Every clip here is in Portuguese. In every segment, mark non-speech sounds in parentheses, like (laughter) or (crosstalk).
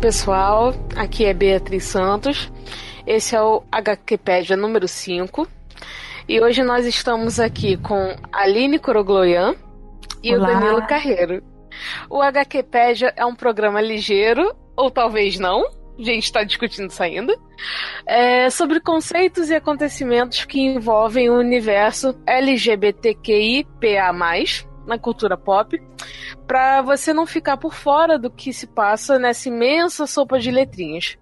Pessoal, aqui é Beatriz Santos. Esse é o HQpedia número 5. E hoje nós estamos aqui com Aline Corogloian e Olá. o Danilo Carreiro. O HQpedia é um programa ligeiro, ou talvez não, a gente está discutindo isso ainda, é, sobre conceitos e acontecimentos que envolvem o universo LGBTQIPA+, na cultura pop, para você não ficar por fora do que se passa nessa imensa sopa de letrinhas.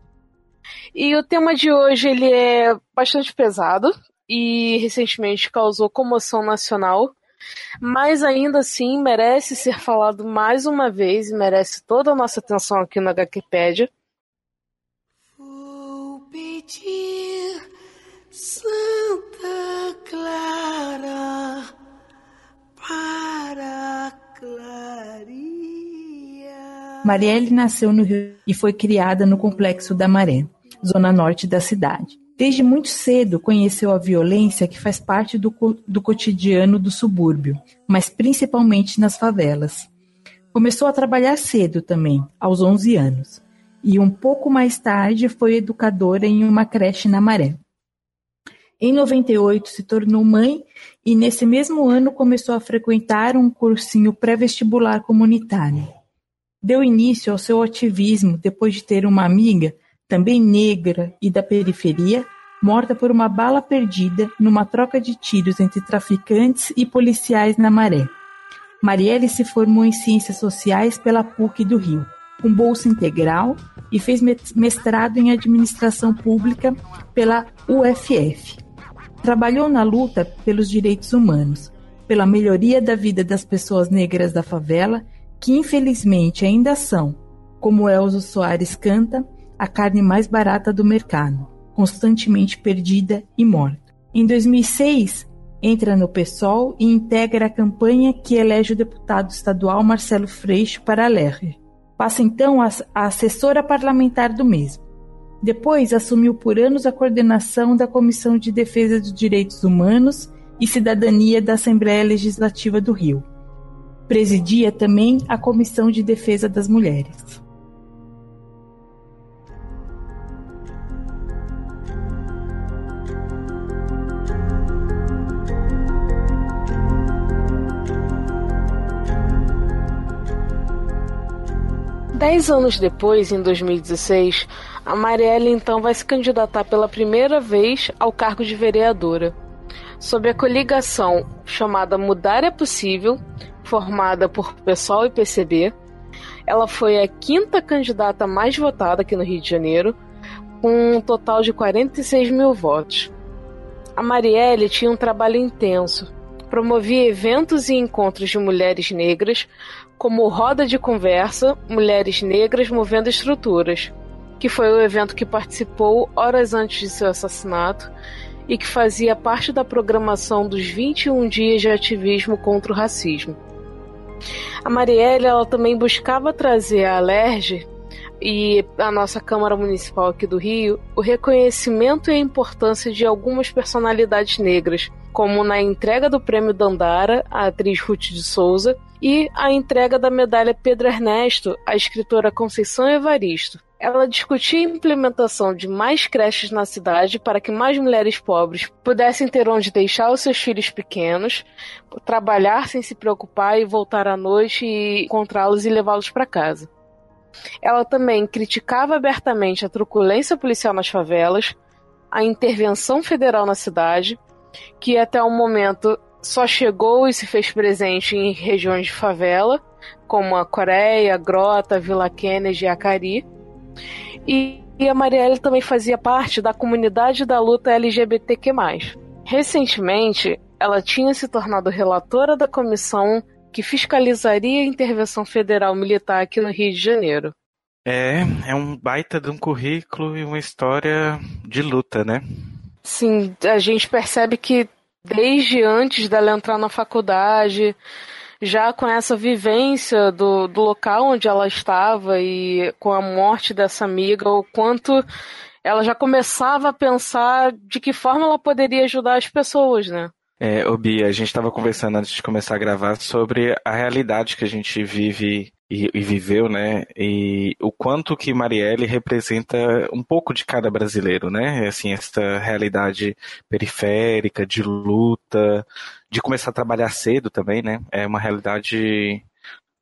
E o tema de hoje ele é bastante pesado e recentemente causou comoção nacional, mas ainda assim merece ser (laughs) falado mais uma vez e merece toda a nossa atenção aqui no HQpedia. Vou pedir Santa Clara para Claria. Marielle nasceu no Rio e foi criada no Complexo da Maré, zona norte da cidade. Desde muito cedo conheceu a violência que faz parte do, co- do cotidiano do subúrbio, mas principalmente nas favelas. Começou a trabalhar cedo também, aos 11 anos, e um pouco mais tarde foi educadora em uma creche na Maré. Em 98 se tornou mãe e nesse mesmo ano começou a frequentar um cursinho pré-vestibular comunitário. Deu início ao seu ativismo depois de ter uma amiga, também negra e da periferia, morta por uma bala perdida numa troca de tiros entre traficantes e policiais na Maré. Marielle se formou em Ciências Sociais pela PUC do Rio, com bolsa integral, e fez mes- mestrado em Administração Pública pela UFF. Trabalhou na luta pelos direitos humanos, pela melhoria da vida das pessoas negras da favela, que infelizmente ainda são, como Elzo Soares canta, a carne mais barata do mercado, constantemente perdida e morta. Em 2006, entra no PSOL e integra a campanha que elege o deputado estadual Marcelo Freixo para a LER. Passa então a assessora parlamentar do mesmo. Depois assumiu por anos a coordenação da Comissão de Defesa dos Direitos Humanos e Cidadania da Assembleia Legislativa do Rio. Presidia também a Comissão de Defesa das Mulheres. Dez anos depois, em 2016, a Marielle então vai se candidatar pela primeira vez ao cargo de vereadora. Sob a coligação chamada Mudar é Possível, formada por PSOL e PCB, ela foi a quinta candidata mais votada aqui no Rio de Janeiro, com um total de 46 mil votos. A Marielle tinha um trabalho intenso. Promovia eventos e encontros de mulheres negras, como Roda de Conversa Mulheres Negras Movendo Estruturas, que foi o evento que participou horas antes de seu assassinato e que fazia parte da programação dos 21 dias de ativismo contra o racismo. A Marielle ela também buscava trazer à Alerj e à nossa Câmara Municipal aqui do Rio o reconhecimento e a importância de algumas personalidades negras, como na entrega do Prêmio Dandara à atriz Ruth de Souza e a entrega da medalha Pedro Ernesto à escritora Conceição Evaristo. Ela discutia a implementação de mais creches na cidade para que mais mulheres pobres pudessem ter onde deixar os seus filhos pequenos, trabalhar sem se preocupar e voltar à noite e encontrá-los e levá-los para casa. Ela também criticava abertamente a truculência policial nas favelas, a intervenção federal na cidade, que até o momento só chegou e se fez presente em regiões de favela, como a Coreia, Grota, Vila Kennedy e Acari. E, e a Marielle também fazia parte da comunidade da luta LGBTQ+. Recentemente, ela tinha se tornado relatora da comissão que fiscalizaria a intervenção federal militar aqui no Rio de Janeiro. É, é um baita de um currículo e uma história de luta, né? Sim, a gente percebe que desde antes dela entrar na faculdade, já com essa vivência do, do local onde ela estava e com a morte dessa amiga, o quanto ela já começava a pensar de que forma ela poderia ajudar as pessoas, né? É, Bia, a gente estava conversando antes de começar a gravar sobre a realidade que a gente vive e, e, viveu, né? E o quanto que Marielle representa um pouco de cada brasileiro, né? Assim, essa realidade periférica, de luta, de começar a trabalhar cedo também, né? É uma realidade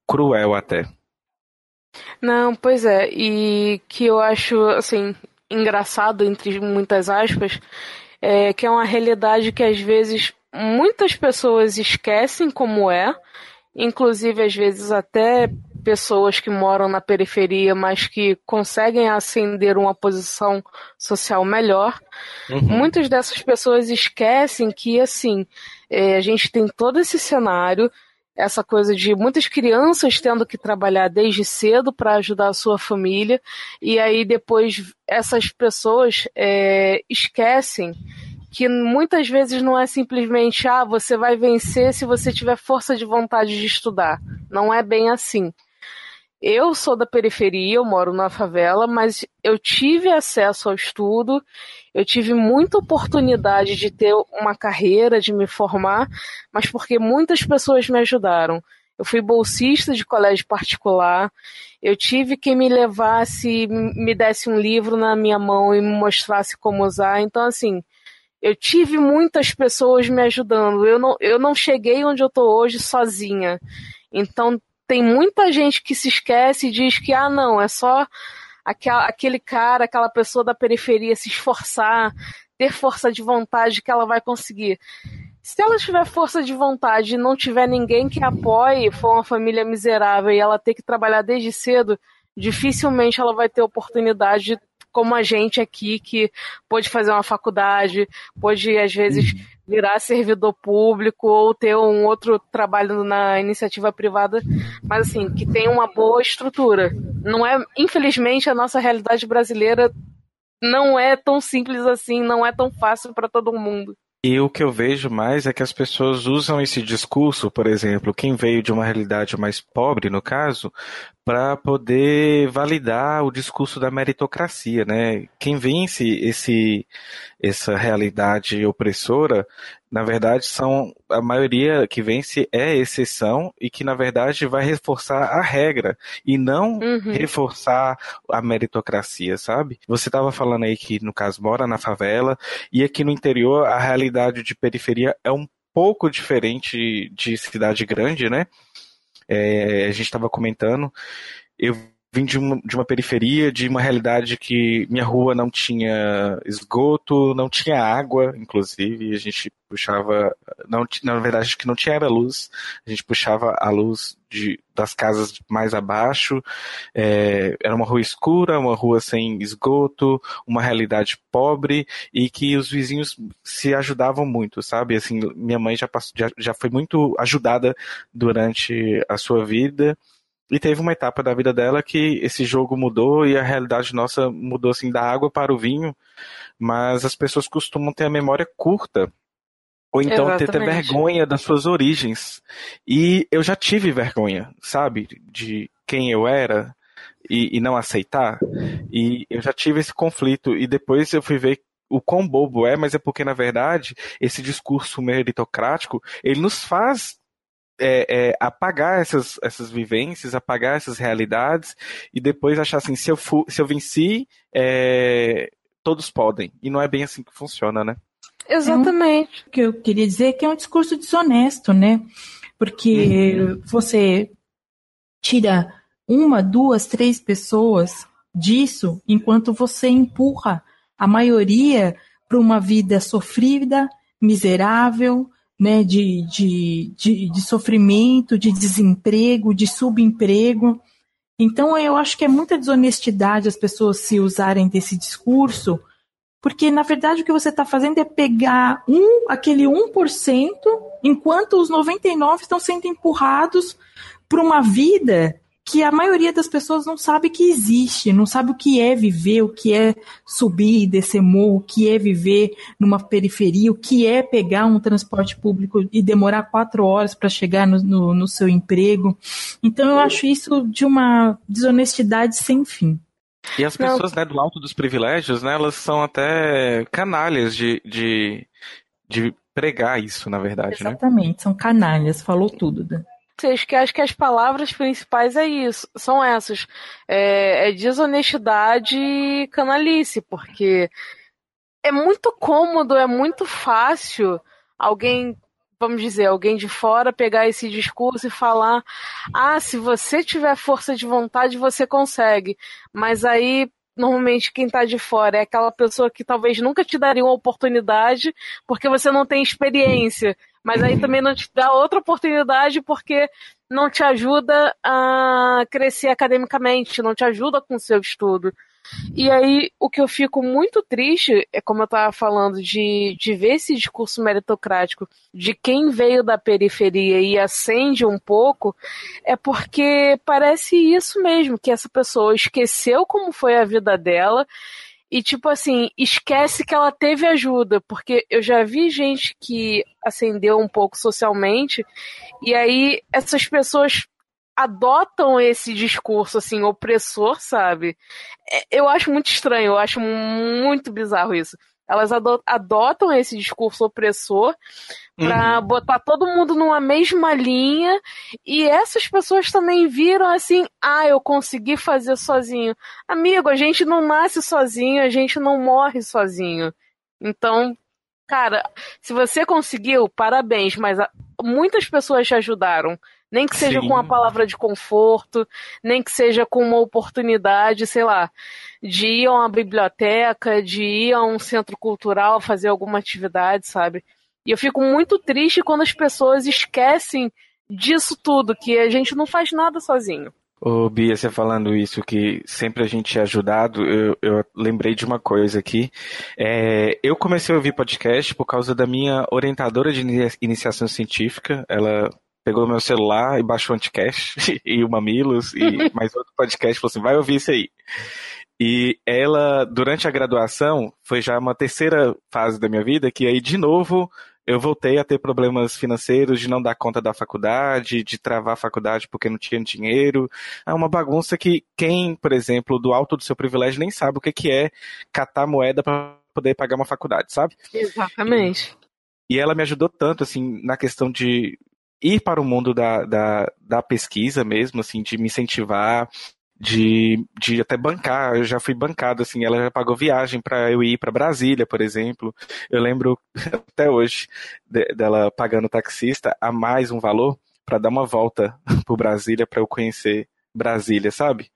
cruel até. Não, pois é, e que eu acho, assim, engraçado, entre muitas aspas, é que é uma realidade que às vezes muitas pessoas esquecem como é, inclusive às vezes até pessoas que moram na periferia, mas que conseguem ascender uma posição social melhor. Uhum. Muitas dessas pessoas esquecem que, assim, é, a gente tem todo esse cenário, essa coisa de muitas crianças tendo que trabalhar desde cedo para ajudar a sua família, e aí depois essas pessoas é, esquecem que muitas vezes não é simplesmente ah, você vai vencer se você tiver força de vontade de estudar. Não é bem assim. Eu sou da periferia, eu moro na favela, mas eu tive acesso ao estudo, eu tive muita oportunidade de ter uma carreira, de me formar, mas porque muitas pessoas me ajudaram. Eu fui bolsista de colégio particular, eu tive quem me levasse, me desse um livro na minha mão e me mostrasse como usar. Então, assim, eu tive muitas pessoas me ajudando. Eu não, eu não cheguei onde eu estou hoje sozinha. Então tem muita gente que se esquece e diz que ah não, é só aquele cara, aquela pessoa da periferia se esforçar, ter força de vontade que ela vai conseguir. Se ela tiver força de vontade e não tiver ninguém que apoie, for uma família miserável e ela ter que trabalhar desde cedo, dificilmente ela vai ter oportunidade como a gente aqui que pode fazer uma faculdade, pode às vezes virar servidor público ou ter um outro trabalho na iniciativa privada, mas assim, que tem uma boa estrutura. Não é, infelizmente, a nossa realidade brasileira não é tão simples assim, não é tão fácil para todo mundo. E o que eu vejo mais é que as pessoas usam esse discurso, por exemplo, quem veio de uma realidade mais pobre, no caso, para poder validar o discurso da meritocracia, né? Quem vence esse, essa realidade opressora, na verdade, são a maioria que vence é exceção e que, na verdade, vai reforçar a regra e não uhum. reforçar a meritocracia, sabe? Você estava falando aí que, no caso, mora na favela e aqui no interior a realidade de periferia é um pouco diferente de cidade grande, né? É, a gente estava comentando, eu vim de uma, de uma periferia, de uma realidade que minha rua não tinha esgoto, não tinha água, inclusive, a gente puxava, não, na verdade, que não tinha era luz, a gente puxava a luz de, das casas mais abaixo, é, era uma rua escura, uma rua sem esgoto, uma realidade pobre e que os vizinhos se ajudavam muito, sabe? Assim, minha mãe já, passou, já, já foi muito ajudada durante a sua vida e teve uma etapa da vida dela que esse jogo mudou e a realidade nossa mudou assim da água para o vinho, mas as pessoas costumam ter a memória curta. Ou então ter, ter, vergonha das suas origens. E eu já tive vergonha, sabe, de quem eu era e, e não aceitar. E eu já tive esse conflito. E depois eu fui ver o quão bobo é, mas é porque, na verdade, esse discurso meritocrático, ele nos faz é, é, apagar essas, essas vivências, apagar essas realidades e depois achar assim, se eu, fu, se eu venci, é, todos podem. E não é bem assim que funciona, né? Exatamente. o que eu queria dizer é que é um discurso desonesto, né? Porque uhum. você tira uma, duas, três pessoas disso, enquanto você empurra a maioria para uma vida sofrida, miserável, né, de, de, de, de sofrimento, de desemprego, de subemprego. Então, eu acho que é muita desonestidade as pessoas se usarem desse discurso, porque, na verdade, o que você está fazendo é pegar um, aquele 1%, enquanto os 99% estão sendo empurrados para uma vida que a maioria das pessoas não sabe que existe, não sabe o que é viver, o que é subir e descer morro, o que é viver numa periferia, o que é pegar um transporte público e demorar quatro horas para chegar no, no, no, seu emprego. Então eu acho isso de uma desonestidade sem fim. E as pessoas né, do alto dos privilégios, né, elas são até canalhas de, de, de pregar isso, na verdade. Né? Exatamente, né? são canalhas, falou tudo. Dan que acho que as palavras principais é isso, são essas. É, é desonestidade e canalice, porque é muito cômodo, é muito fácil alguém, vamos dizer, alguém de fora pegar esse discurso e falar: ah, se você tiver força de vontade, você consegue. Mas aí normalmente quem está de fora é aquela pessoa que talvez nunca te daria uma oportunidade porque você não tem experiência mas aí também não te dá outra oportunidade porque não te ajuda a crescer academicamente, não te ajuda com o seu estudo. E aí, o que eu fico muito triste, é como eu estava falando, de, de ver esse discurso meritocrático de quem veio da periferia e acende um pouco, é porque parece isso mesmo, que essa pessoa esqueceu como foi a vida dela e, tipo assim, esquece que ela teve ajuda, porque eu já vi gente que ascendeu um pouco socialmente, e aí essas pessoas adotam esse discurso, assim, opressor, sabe? É, eu acho muito estranho, eu acho muito bizarro isso. Elas adotam esse discurso opressor para uhum. botar todo mundo numa mesma linha e essas pessoas também viram assim, ah, eu consegui fazer sozinho. Amigo, a gente não nasce sozinho, a gente não morre sozinho. Então, cara, se você conseguiu, parabéns, mas muitas pessoas te ajudaram. Nem que seja Sim. com uma palavra de conforto, nem que seja com uma oportunidade, sei lá, de ir a uma biblioteca, de ir a um centro cultural fazer alguma atividade, sabe? E eu fico muito triste quando as pessoas esquecem disso tudo, que a gente não faz nada sozinho. Ô Bia, você falando isso, que sempre a gente é ajudado, eu, eu lembrei de uma coisa aqui. É, eu comecei a ouvir podcast por causa da minha orientadora de iniciação científica. Ela pegou meu celular e baixou o Anticast (laughs) e o Mamilos e (laughs) mais outro podcast, falou assim, vai ouvir isso aí. E ela, durante a graduação, foi já uma terceira fase da minha vida, que aí, de novo, eu voltei a ter problemas financeiros de não dar conta da faculdade, de travar a faculdade porque não tinha dinheiro. É uma bagunça que quem, por exemplo, do alto do seu privilégio nem sabe o que, que é catar moeda para poder pagar uma faculdade, sabe? Exatamente. E, e ela me ajudou tanto, assim, na questão de ir para o mundo da, da, da pesquisa mesmo, assim, de me incentivar, de, de até bancar. Eu já fui bancado, assim, ela já pagou viagem para eu ir para Brasília, por exemplo. Eu lembro (laughs) até hoje de, dela pagando taxista a mais um valor para dar uma volta (laughs) por Brasília para eu conhecer Brasília, sabe?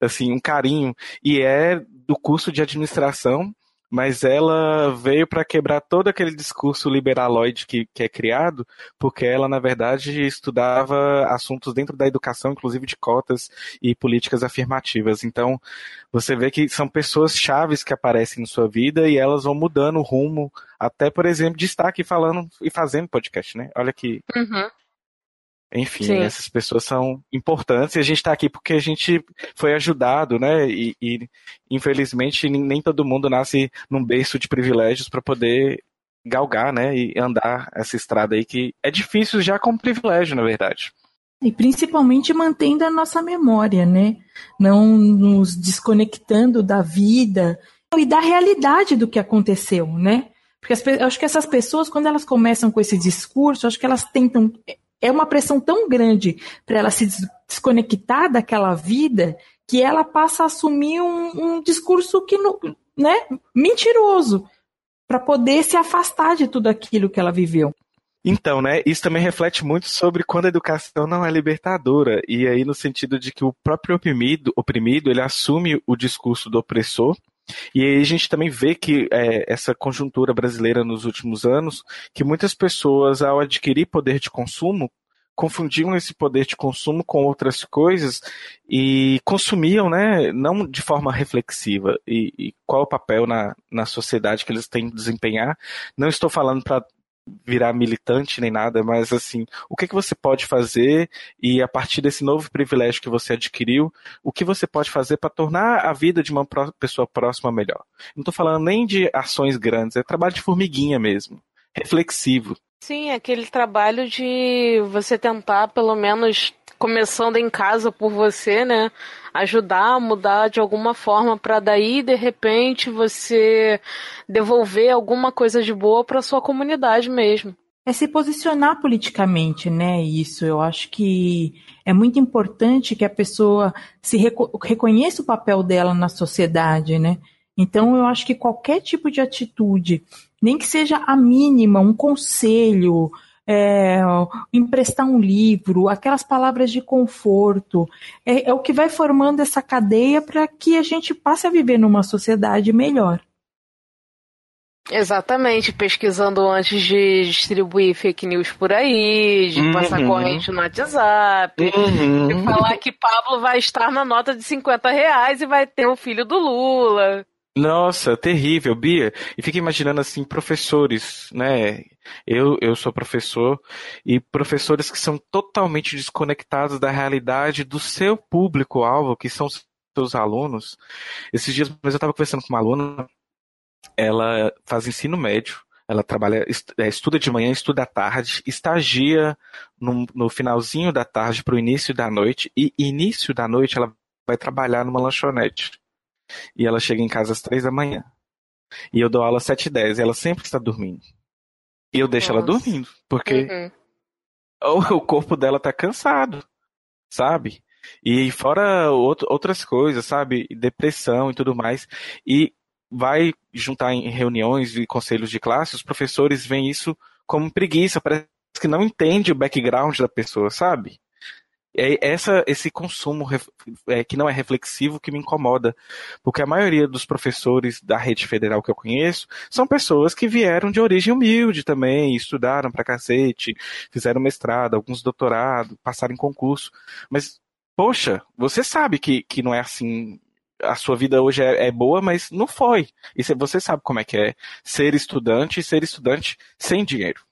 Assim, um carinho. E é do curso de administração mas ela veio para quebrar todo aquele discurso liberaloide que, que é criado, porque ela, na verdade, estudava assuntos dentro da educação, inclusive de cotas e políticas afirmativas. Então, você vê que são pessoas chaves que aparecem em sua vida e elas vão mudando o rumo, até, por exemplo, de estar aqui falando e fazendo podcast, né? Olha que. Uhum. Enfim, essas pessoas são importantes e a gente está aqui porque a gente foi ajudado, né? E, e, infelizmente nem todo mundo nasce num berço de privilégios para poder galgar, né? E andar essa estrada aí que é difícil já com privilégio, na verdade. E principalmente mantendo a nossa memória, né? Não nos desconectando da vida e da realidade do que aconteceu, né? Porque as, acho que essas pessoas, quando elas começam com esse discurso, acho que elas tentam é uma pressão tão grande para ela se desconectar daquela vida que ela passa a assumir um, um discurso que né, mentiroso para poder se afastar de tudo aquilo que ela viveu. Então, né, isso também reflete muito sobre quando a educação não é libertadora, e aí no sentido de que o próprio oprimido, oprimido ele assume o discurso do opressor E aí a gente também vê que é, essa conjuntura brasileira nos últimos anos, que muitas pessoas, ao adquirir poder de consumo, confundiam esse poder de consumo com outras coisas e consumiam, né, não de forma reflexiva. E, e qual o papel na, na sociedade que eles têm que desempenhar? Não estou falando para virar militante nem nada, mas assim, o que, que você pode fazer e a partir desse novo privilégio que você adquiriu, o que você pode fazer para tornar a vida de uma pessoa próxima melhor? Não estou falando nem de ações grandes, é trabalho de formiguinha mesmo, reflexivo. Sim, aquele trabalho de você tentar, pelo menos começando em casa por você, né? Ajudar mudar de alguma forma para daí, de repente, você devolver alguma coisa de boa para sua comunidade mesmo. É se posicionar politicamente, né? Isso, eu acho que é muito importante que a pessoa se reco reconheça o papel dela na sociedade, né? Então, eu acho que qualquer tipo de atitude nem que seja a mínima, um conselho, é, emprestar um livro, aquelas palavras de conforto, é, é o que vai formando essa cadeia para que a gente passe a viver numa sociedade melhor. Exatamente, pesquisando antes de distribuir fake news por aí, de uhum. passar corrente no WhatsApp, uhum. de falar que Pablo vai estar na nota de 50 reais e vai ter o filho do Lula. Nossa, terrível, Bia. E fica imaginando assim, professores, né? Eu, eu sou professor e professores que são totalmente desconectados da realidade do seu público-alvo, que são seus alunos. Esses dias, eu estava conversando com uma aluna, ela faz ensino médio, ela trabalha, é, estuda de manhã, estuda à tarde, estagia no, no finalzinho da tarde para o início da noite, e início da noite ela vai trabalhar numa lanchonete. E ela chega em casa às três da manhã. E eu dou aula às sete e dez. E ela sempre está dormindo. E eu deixo Nossa. ela dormindo. Porque uhum. o, corpo dela tá cansado. Sabe? E fora outro, outras coisas, sabe? Depressão e tudo mais. E vai juntar em reuniões e conselhos de classe, os professores veem isso como preguiça, parece que não entende o background da pessoa, sabe? É essa, esse consumo é, que não é reflexivo que me incomoda, porque a maioria dos professores da rede federal que eu conheço são pessoas que vieram de origem humilde também, estudaram pra cacete, fizeram mestrado, alguns doutorado, passaram em concurso, mas, poxa, você sabe que, que não é assim a sua vida hoje é, é, boa, mas não foi. E você sabe como é que é ser estudante e ser estudante sem dinheiro.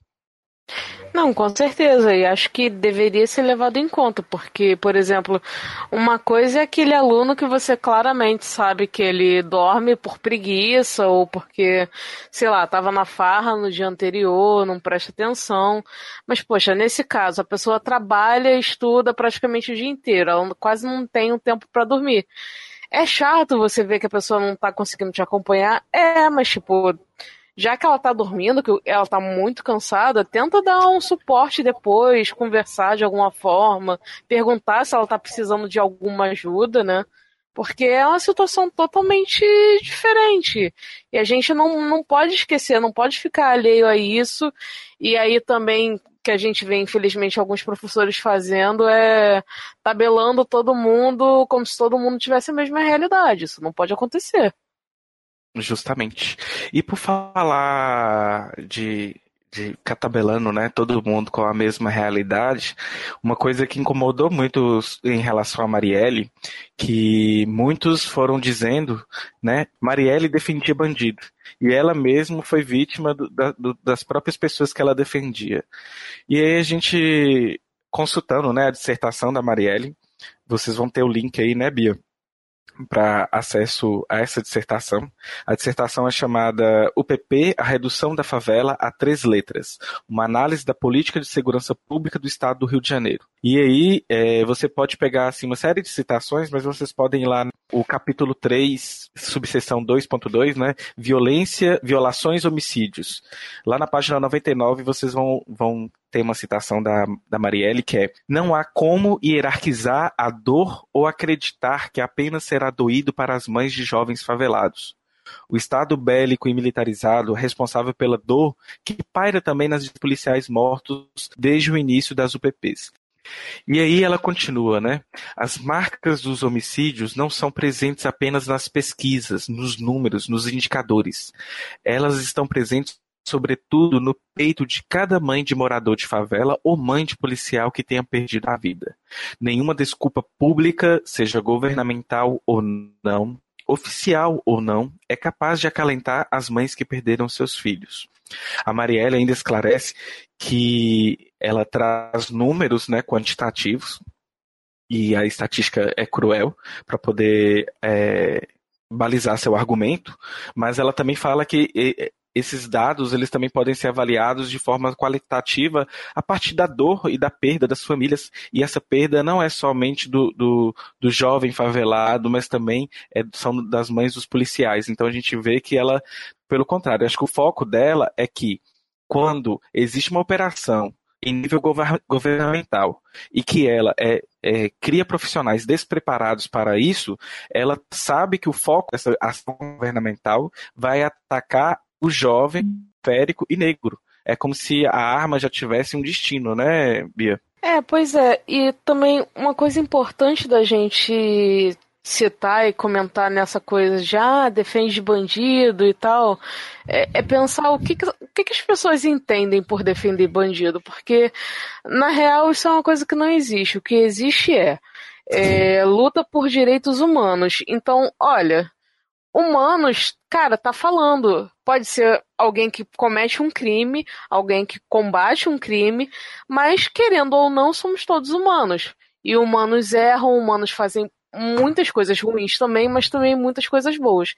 Não, com certeza, e acho que deveria ser levado em conta, porque, por exemplo, uma coisa é aquele aluno que você claramente sabe que ele dorme por preguiça ou porque, sei lá, estava na farra no dia anterior, não presta atenção. Mas, poxa, nesse caso, a pessoa trabalha e estuda praticamente o dia inteiro, ela quase não tem um tempo para dormir. É chato você ver que a pessoa não está conseguindo te acompanhar, é, mas, tipo já que ela tá dormindo, que ela tá muito cansada, tenta dar um suporte depois, conversar de alguma forma, perguntar se ela tá precisando de alguma ajuda, né? Porque é uma situação totalmente diferente. E a gente não, não pode esquecer, não pode ficar alheio a isso. E aí também que a gente vê, infelizmente, alguns professores fazendo é tabelando todo mundo como se todo mundo tivesse a mesma realidade. Isso não pode acontecer. Justamente. E por falar de, de catabelando, né, todo mundo com a mesma realidade, uma coisa que incomodou muito em relação a Marielle, que muitos foram dizendo, né, Marielle defendia bandido. E ela mesma foi vítima do, da, do, das próprias pessoas que ela defendia. E aí a gente, consultando, né, a dissertação da Marielle, vocês vão ter o link aí, né, Bia? Para acesso a essa dissertação. A dissertação é chamada UPP, a redução da favela a três letras, uma análise da política de segurança pública do Estado do Rio de Janeiro. E aí é, você pode pegar assim, uma série de citações, mas vocês podem ir lá no capítulo 3, subseção 2.2, né? Violência, violações, homicídios. Lá na página 99 vocês vão, vão tem uma citação da, da Marielle que é: Não há como hierarquizar a dor ou acreditar que apenas será doído para as mães de jovens favelados. O Estado bélico e militarizado responsável pela dor que paira também nas policiais mortos desde o início das UPPs. E aí ela continua, né? As marcas dos homicídios não são presentes apenas nas pesquisas, nos números, nos indicadores. Elas estão presentes sobretudo no peito de cada mãe de morador de favela ou mãe de policial que tenha perdido a vida. Nenhuma desculpa pública, seja governamental ou não, oficial ou não, é capaz de acalentar as mães que perderam seus filhos. A Marielle ainda esclarece que ela traz números né, quantitativos, e a estatística é cruel, para poder é, balizar seu argumento, mas ela também fala que esses dados eles também podem ser avaliados de forma qualitativa a partir da dor e da perda das famílias. E essa perda não é somente do, do, do jovem favelado, mas também é, são das mães dos policiais. Então a gente vê que ela, pelo contrário, acho que o foco dela é que quando existe uma operação em nível governamental e que ela é, é, cria profissionais despreparados para isso, ela sabe que o foco dessa ação governamental vai atacar o jovem, férico e negro. É como se a arma já tivesse um destino, né, Bia? É, pois é. E também uma coisa importante da gente citar e comentar nessa coisa de ah, defende bandido e tal, é, é pensar o, que, que, que, que as pessoas entendem por defender bandido, porque na real isso é uma coisa que não existe. O que existe é, é luta por direitos humanos. Então, olha, humanos, cara, tá falando. Pode ser alguém que comete um crime, alguém que combate um crime, mas querendo ou não, somos todos humanos. E humanos erram, humanos fazem muitas coisas ruins também, mas também muitas coisas boas.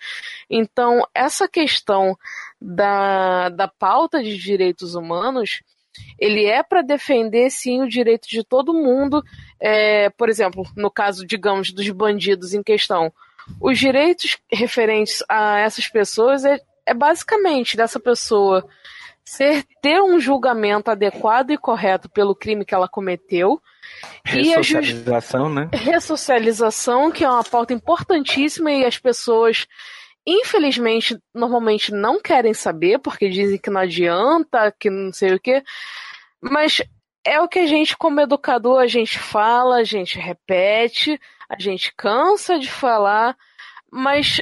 Então, essa questão da, da pauta de direitos humanos, ele é para defender sim o direito de todo mundo. É, por exemplo, no caso, digamos, dos bandidos em questão os direitos referentes a essas pessoas é, é basicamente dessa pessoa ser ter um julgamento adequado e correto pelo crime que ela cometeu. Ressocialização, né? Ressocialização, que é uma pauta importantíssima e as pessoas, infelizmente, normalmente não querem saber, porque dizem que não adianta, que não sei o quê. Mas é o que a gente, como educador, a gente fala, a gente repete, a gente cansa de falar, mas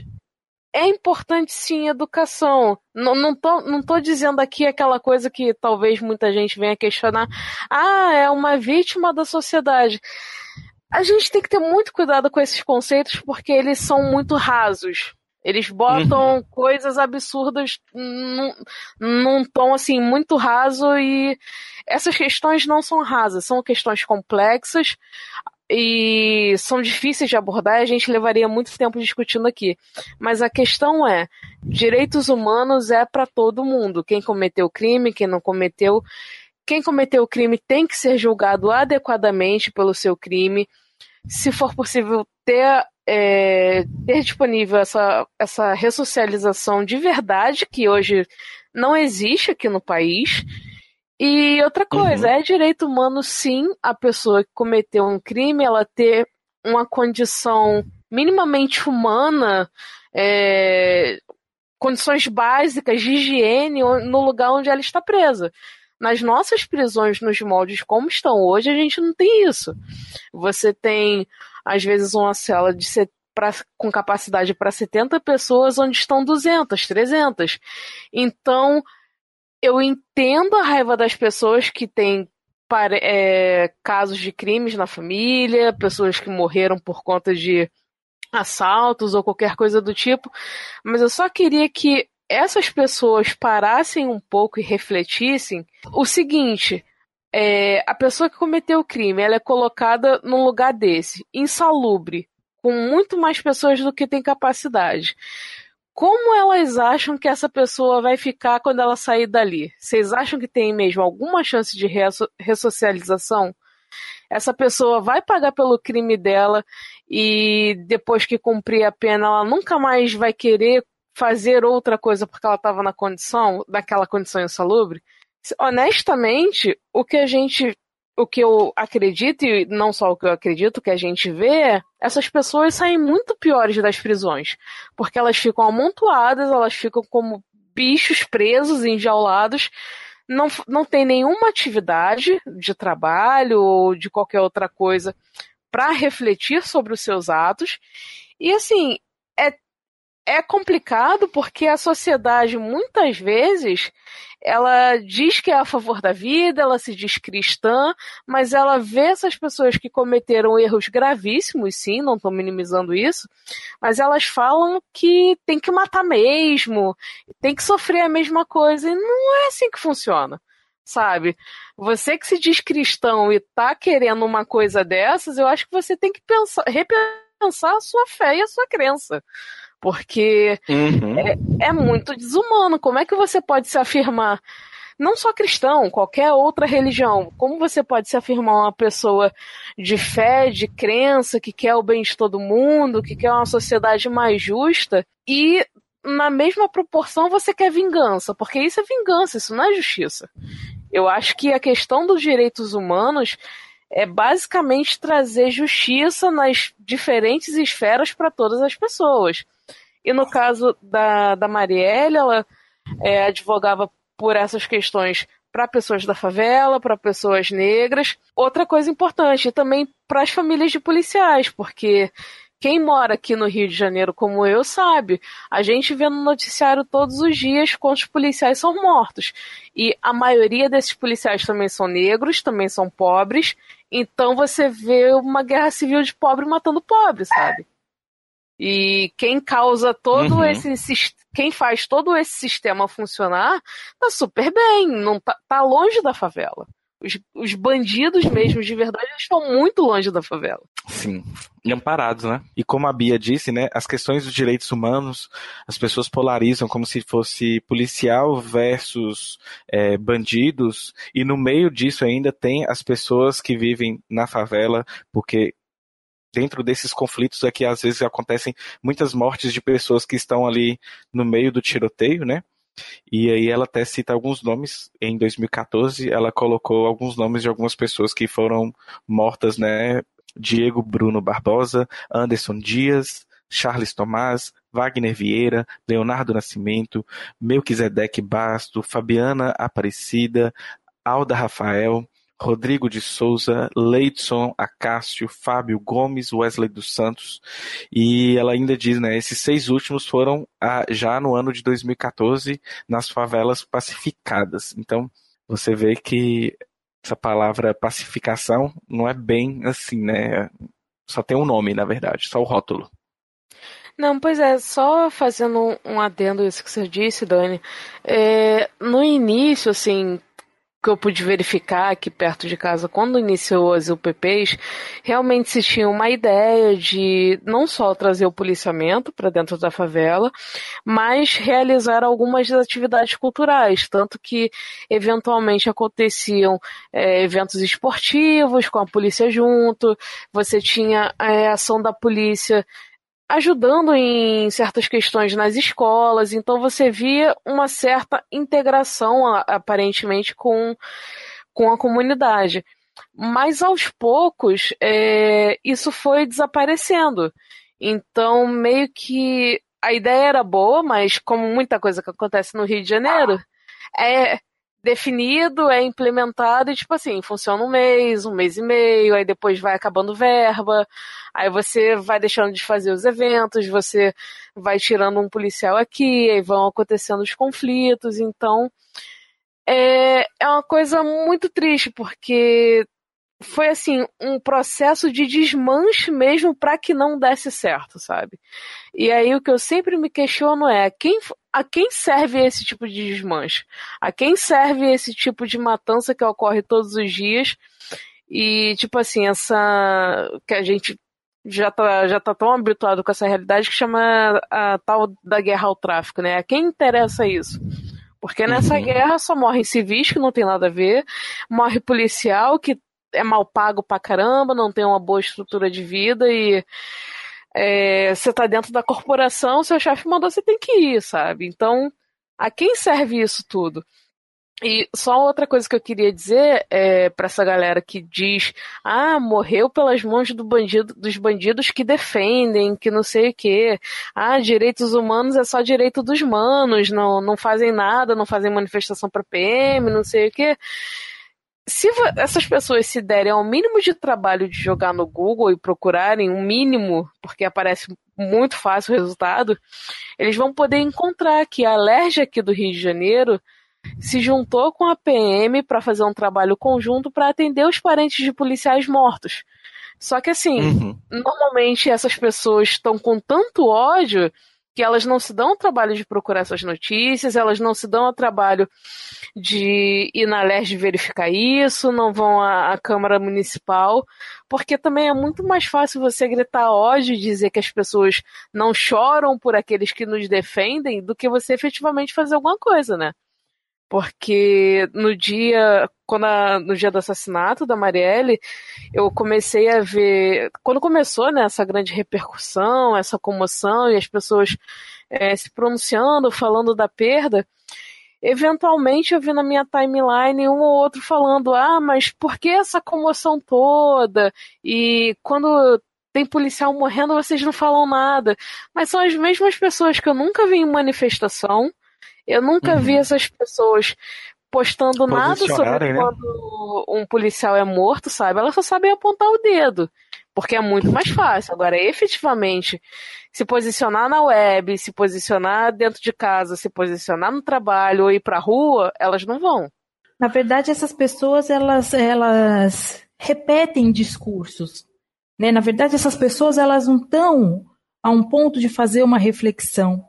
é importante sim educação. Não, não, tô, não tô dizendo aqui aquela coisa que talvez muita gente venha questionar. Ah, é uma vítima da sociedade. A gente tem que ter muito cuidado com esses conceitos porque eles são muito rasos. Eles botam uhum. coisas absurdas num, num tom assim muito raso e essas questões não são rasas, são questões complexas e são difíceis de abordar, a gente levaria muito tempo discutindo aqui. Mas a questão é, direitos humanos é para todo mundo, quem cometeu crime, quem não cometeu, quem cometeu o crime tem que ser julgado adequadamente pelo seu crime. Se for possível ter é, ter disponível essa, essa ressocialização de verdade, que hoje não existe aqui no país. E outra coisa, uhum. é direito humano, sim, a pessoa que cometeu um crime, ela ter uma condição minimamente humana, é, condições básicas de higiene no lugar onde ela está presa. Nas nossas prisões, nos moldes como estão hoje, a gente não tem isso. Você tem às vezes uma cela de set... pra... com capacidade para 70 pessoas, onde estão 200, 300. Então, eu entendo a raiva das pessoas que têm é, casos de crimes na família, pessoas que morreram por conta de assaltos ou qualquer coisa do tipo, mas eu só queria que essas pessoas parassem um pouco e refletissem o seguinte: é, a pessoa que cometeu o crime, ela é colocada num lugar desse, insalubre, com muito mais pessoas do que tem capacidade. Como elas acham que essa pessoa vai ficar quando ela sair dali? Vocês acham que tem mesmo alguma chance de ressocialização? Essa pessoa vai pagar pelo crime dela e depois que cumprir a pena, ela nunca mais vai querer fazer outra coisa porque ela estava na condição, naquela condição insalubre? honestamente, o que a gente. O que eu acredito, e não só o que eu acredito, que a gente vê, essas pessoas saem muito piores das prisões. Porque elas ficam amontoadas, elas ficam como bichos presos, enjaulados, não, não tem nenhuma atividade de trabalho ou de qualquer outra coisa para refletir sobre os seus atos. E assim, é, é complicado porque a sociedade muitas vezes ela diz que é a favor da vida, ela se diz cristã, mas ela vê essas pessoas que cometeram erros gravíssimos, sim, não estou minimizando isso, mas elas falam que tem que matar mesmo, tem que sofrer a mesma coisa, e não é assim que funciona, sabe? Você que se diz cristão e tá querendo uma coisa dessas, eu acho que você tem que pensar, repensar a sua fé e a sua crença. Porque uhum. é, é muito desumano. Como é que você pode se afirmar não só cristão, qualquer outra religião. Como você pode se afirmar uma pessoa de fé, de crença, que quer o bem de todo mundo, que quer uma sociedade mais justa, e na mesma proporção você quer vingança? Porque isso é vingança, isso não é justiça. Eu acho que a questão dos direitos humanos é basicamente trazer justiça nas diferentes esferas para todas as pessoas. E no caso da, da Marielle, ela é, advogava por essas questões para pessoas da favela, para pessoas negras. Outra coisa importante, também para as famílias de policiais, porque quem mora aqui no Rio de Janeiro, como eu, sabe. A gente vê no noticiário todos os dias quantos policiais são mortos. E a maioria desses policiais também são negros, também são pobres. Então você vê uma guerra civil de pobre matando pobre, sabe? E quem causa todo uhum. esse quem faz todo esse sistema funcionar tá super bem, não tá, tá longe da favela. Os, os, bandidos mesmo de verdade estão muito longe da favela. Sim, e amparados, né? E como a Bia disse, né, as questões dos direitos humanos, as pessoas polarizam como se fosse policial versus é, bandidos, e no meio disso ainda tem as pessoas que vivem na favela, porque dentro desses conflitos é que às vezes acontecem muitas mortes de pessoas que estão ali no meio do tiroteio, né? E aí ela até cita alguns nomes. Em 2014, ela colocou alguns nomes de algumas pessoas que foram mortas, né? Diego Bruno Barbosa, Anderson Dias, Charles Tomás, Wagner Vieira, Leonardo Nascimento, Melquisedeque Basto, Fabiana Aparecida, Alda Rafael, Rodrigo de Souza, Leidson Acácio, Fábio Gomes, Wesley dos Santos. E ela ainda diz, né, esses seis últimos foram ah, já no ano de 2014 nas favelas pacificadas. Então, você vê que essa palavra pacificação não é bem assim, né? Só tem um nome, na verdade, só o rótulo. Não, pois é, só fazendo um adendo isso que você disse, Dani. É, no início, assim, que eu pude verificar aqui perto de casa quando iniciou as UPPs, realmente se tinha uma ideia de não só trazer o policiamento para dentro da favela, mas realizar algumas atividades culturais, tanto que eventualmente aconteciam é, eventos esportivos com a polícia junto, você tinha a ação da polícia ajudando em certas questões nas escolas, então você via uma certa integração aparentemente com, com a comunidade. Mas aos poucos é, isso foi desaparecendo. Então, meio que a ideia era boa, mas como muita coisa que acontece no Rio de Janeiro, é, definido, é implementado e, tipo assim, funciona um mês, um mês e meio, aí depois vai acabando verba, aí você vai deixando de fazer os eventos, você vai tirando um policial aqui, aí vão acontecendo os conflitos, então é, é uma coisa muito triste, porque foi assim um processo de desmanche mesmo para que não desse certo, sabe? E aí o que eu sempre me questiono é quem, a quem serve esse tipo de desmanche? A quem serve esse tipo de matança que ocorre todos os dias? E tipo assim, essa que a gente já tá, já tá tão habituado com essa realidade que chama a tal da guerra ao tráfico, né? A quem interessa isso? Porque nessa uhum. guerra só morrem civis que não tem nada a ver, morre policial que é mal pago pra caramba, não tem uma boa estrutura de vida e é, você tá dentro da corporação, seu chefe mandou, você tem que ir, sabe? Então, a quem serve isso tudo? E só outra coisa que eu queria dizer é para essa galera que diz: ah, morreu pelas mãos do bandido, dos bandidos que defendem, que não sei o quê. Ah, direitos humanos é só direito dos manos, não, não fazem nada, não fazem manifestação para PM, não sei o quê. Se essas pessoas se derem ao mínimo de trabalho de jogar no Google e procurarem um mínimo, porque aparece muito fácil o resultado, eles vão poder encontrar que a Alerj aqui do Rio de Janeiro se juntou com a PM para fazer um trabalho conjunto para atender os parentes de policiais mortos. Só que assim, uhum. normalmente essas pessoas estão com tanto ódio que elas não se dão o trabalho de procurar essas notícias, elas não se dão o trabalho de ir na LERJ verificar isso, não vão à, à, Câmara Municipal, porque também é muito mais fácil você gritar ódio e dizer que as pessoas não choram por aqueles que nos defendem do que você efetivamente fazer alguma coisa, né? Porque no dia quando a, no dia do assassinato da Marielle, eu comecei a ver quando começou né, essa grande repercussão, essa comoção e as pessoas é, se pronunciando, falando da perda. Eventualmente eu vi na minha timeline um ou outro falando: ah, mas por que essa comoção toda? E quando tem policial morrendo, vocês não falam nada. Mas são as mesmas pessoas que eu nunca vi em manifestação, eu nunca uhum. vi essas pessoas postando nada sobre né? quando um policial é morto, sabe? Elas só sabem apontar o dedo, porque é muito mais fácil. Agora, efetivamente, se posicionar na web, se posicionar dentro de casa, se posicionar no trabalho ou ir pra rua, elas não vão. Na verdade, essas pessoas, elas, elas repetem discursos. Né? Na verdade, essas pessoas, elas não estão a um ponto de fazer uma reflexão.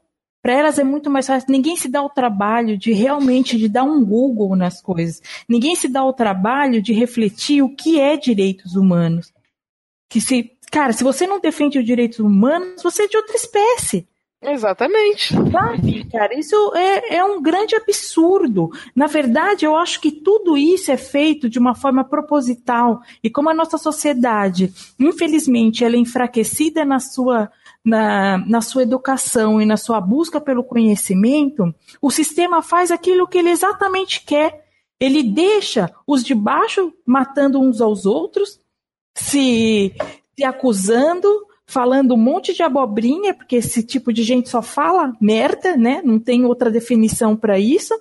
Para elas é muito mais fácil. Ninguém se dá o trabalho de realmente de dar um Google nas coisas. Ninguém se dá o trabalho de refletir o que é direitos humanos. Que se, cara, se você não defende os direitos humanos, você é de outra espécie. Exatamente. Sabe, cara, isso é, é um grande absurdo. Na verdade, eu acho que tudo isso é feito de uma forma proposital. E como a nossa sociedade, infelizmente, ela é enfraquecida na sua na, na sua educação e na sua busca pelo conhecimento, o sistema faz aquilo que ele exatamente quer. Ele deixa os de baixo matando uns aos outros, se, se acusando, falando um monte de abobrinha, porque esse tipo de gente só fala merda, né? Não tem outra definição para isso.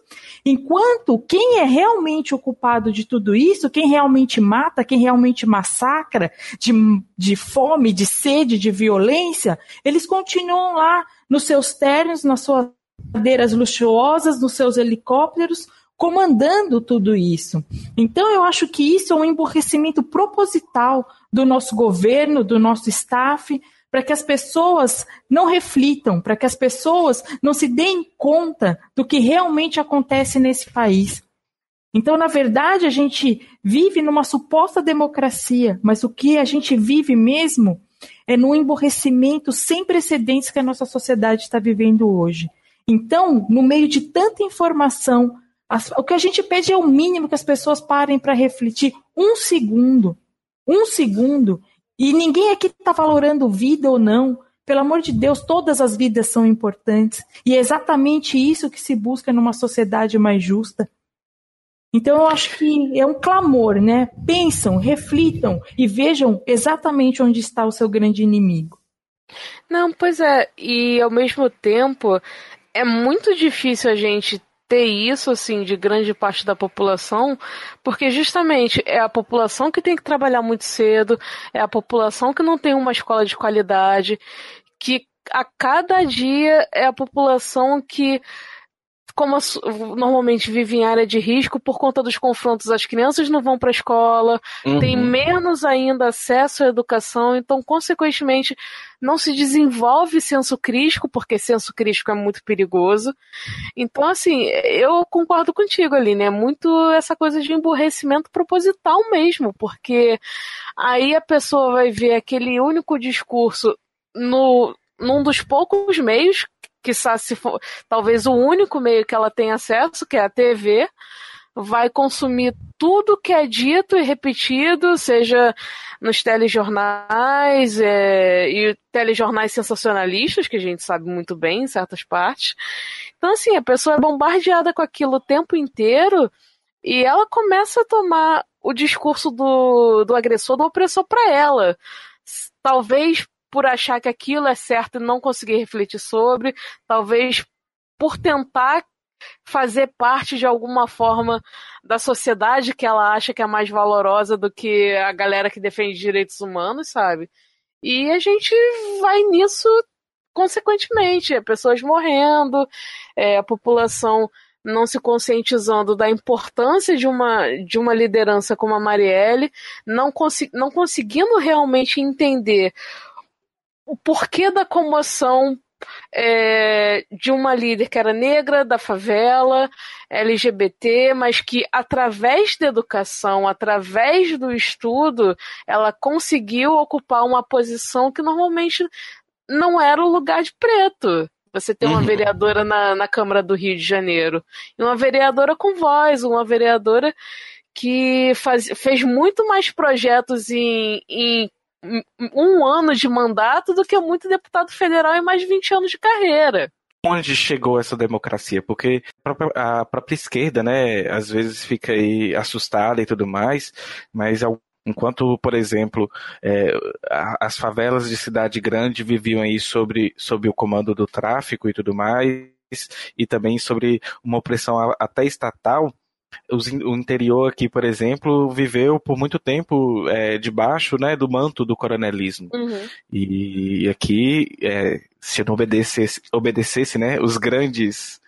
Enquanto quem é realmente o culpado de tudo isso, quem realmente mata, quem realmente massacra, de, de fome, de sede, de violência, eles continuam lá nos seus ternos, nas suas cadeiras luxuosas, nos seus helicópteros, comandando tudo isso. Então, eu acho que isso é um emborrecimento proposital do nosso governo, do nosso staff, para que as pessoas não reflitam, para que as pessoas não se deem conta do que realmente acontece nesse país. Então, na verdade, a gente vive numa suposta democracia, mas o que a gente vive mesmo é no emborrecimento sem precedentes que a nossa sociedade está vivendo hoje. Então, no meio de tanta informação, as, o que a gente pede é o mínimo que as pessoas parem para refletir um segundo. Um segundo. E ninguém aqui está valorando vida ou não. Pelo amor de Deus, todas as vidas são importantes. E é exatamente isso que se busca numa sociedade mais justa. Então eu acho que é um clamor, né? Pensam, reflitam e vejam exatamente onde está o seu grande inimigo. Não, pois é, e ao mesmo tempo é muito difícil a gente ter isso assim de grande parte da população, porque justamente é a população que tem que trabalhar muito cedo, é a população que não tem uma escola de qualidade, que a cada dia é a população que como normalmente vive em área de risco por conta dos confrontos, as crianças não vão para a escola, uhum. tem menos ainda acesso à educação, então, consequentemente, não se desenvolve senso crítico, porque senso crítico é muito perigoso. Então, assim, eu concordo contigo ali, né? Muito essa coisa de emburrecimento proposital mesmo, porque aí a pessoa vai ver aquele único discurso no num dos poucos meios que se for talvez o único meio que ela tem acesso, que é a TV, vai consumir tudo que é dito e repetido, seja nos telejornais é, e telejornais sensacionalistas, que a gente sabe muito bem em certas partes. Então, assim, a pessoa é bombardeada com aquilo o tempo inteiro e ela começa a tomar o discurso do, do agressor, do opressor para ela. Talvez por achar que aquilo é certo e não conseguir refletir sobre, talvez por tentar fazer parte de alguma forma da sociedade que ela acha que é mais valorosa do que a galera que defende direitos humanos, sabe? E a gente vai nisso consequentemente, pessoas morrendo, é, a população não se conscientizando da importância de uma, de uma liderança como a Marielle, não, consi não conseguindo realmente entender o porquê da comoção é, de uma líder que era negra, da favela, LGBT, mas que através da educação, através do estudo, ela conseguiu ocupar uma posição que normalmente não era o lugar de preto. Você tem uma uhum. vereadora na, na Câmara do Rio de Janeiro, e uma vereadora com voz, uma vereadora que faz, fez muito mais projetos em, em um ano de mandato do que muito deputado federal em mais de 20 anos de carreira. Onde chegou essa democracia? Porque a própria esquerda, né, às vezes fica aí assustada e tudo mais, mas enquanto, por exemplo, é, as favelas de cidade grande viviam aí sobre, sob o comando do tráfico e tudo mais, e também sobre uma opressão até estatal, o interior aqui, por exemplo, viveu por muito tempo é, debaixo né, do manto do coronelismo. Uhum. E aqui, é, se não obedecesse, obedecesse né, os grandes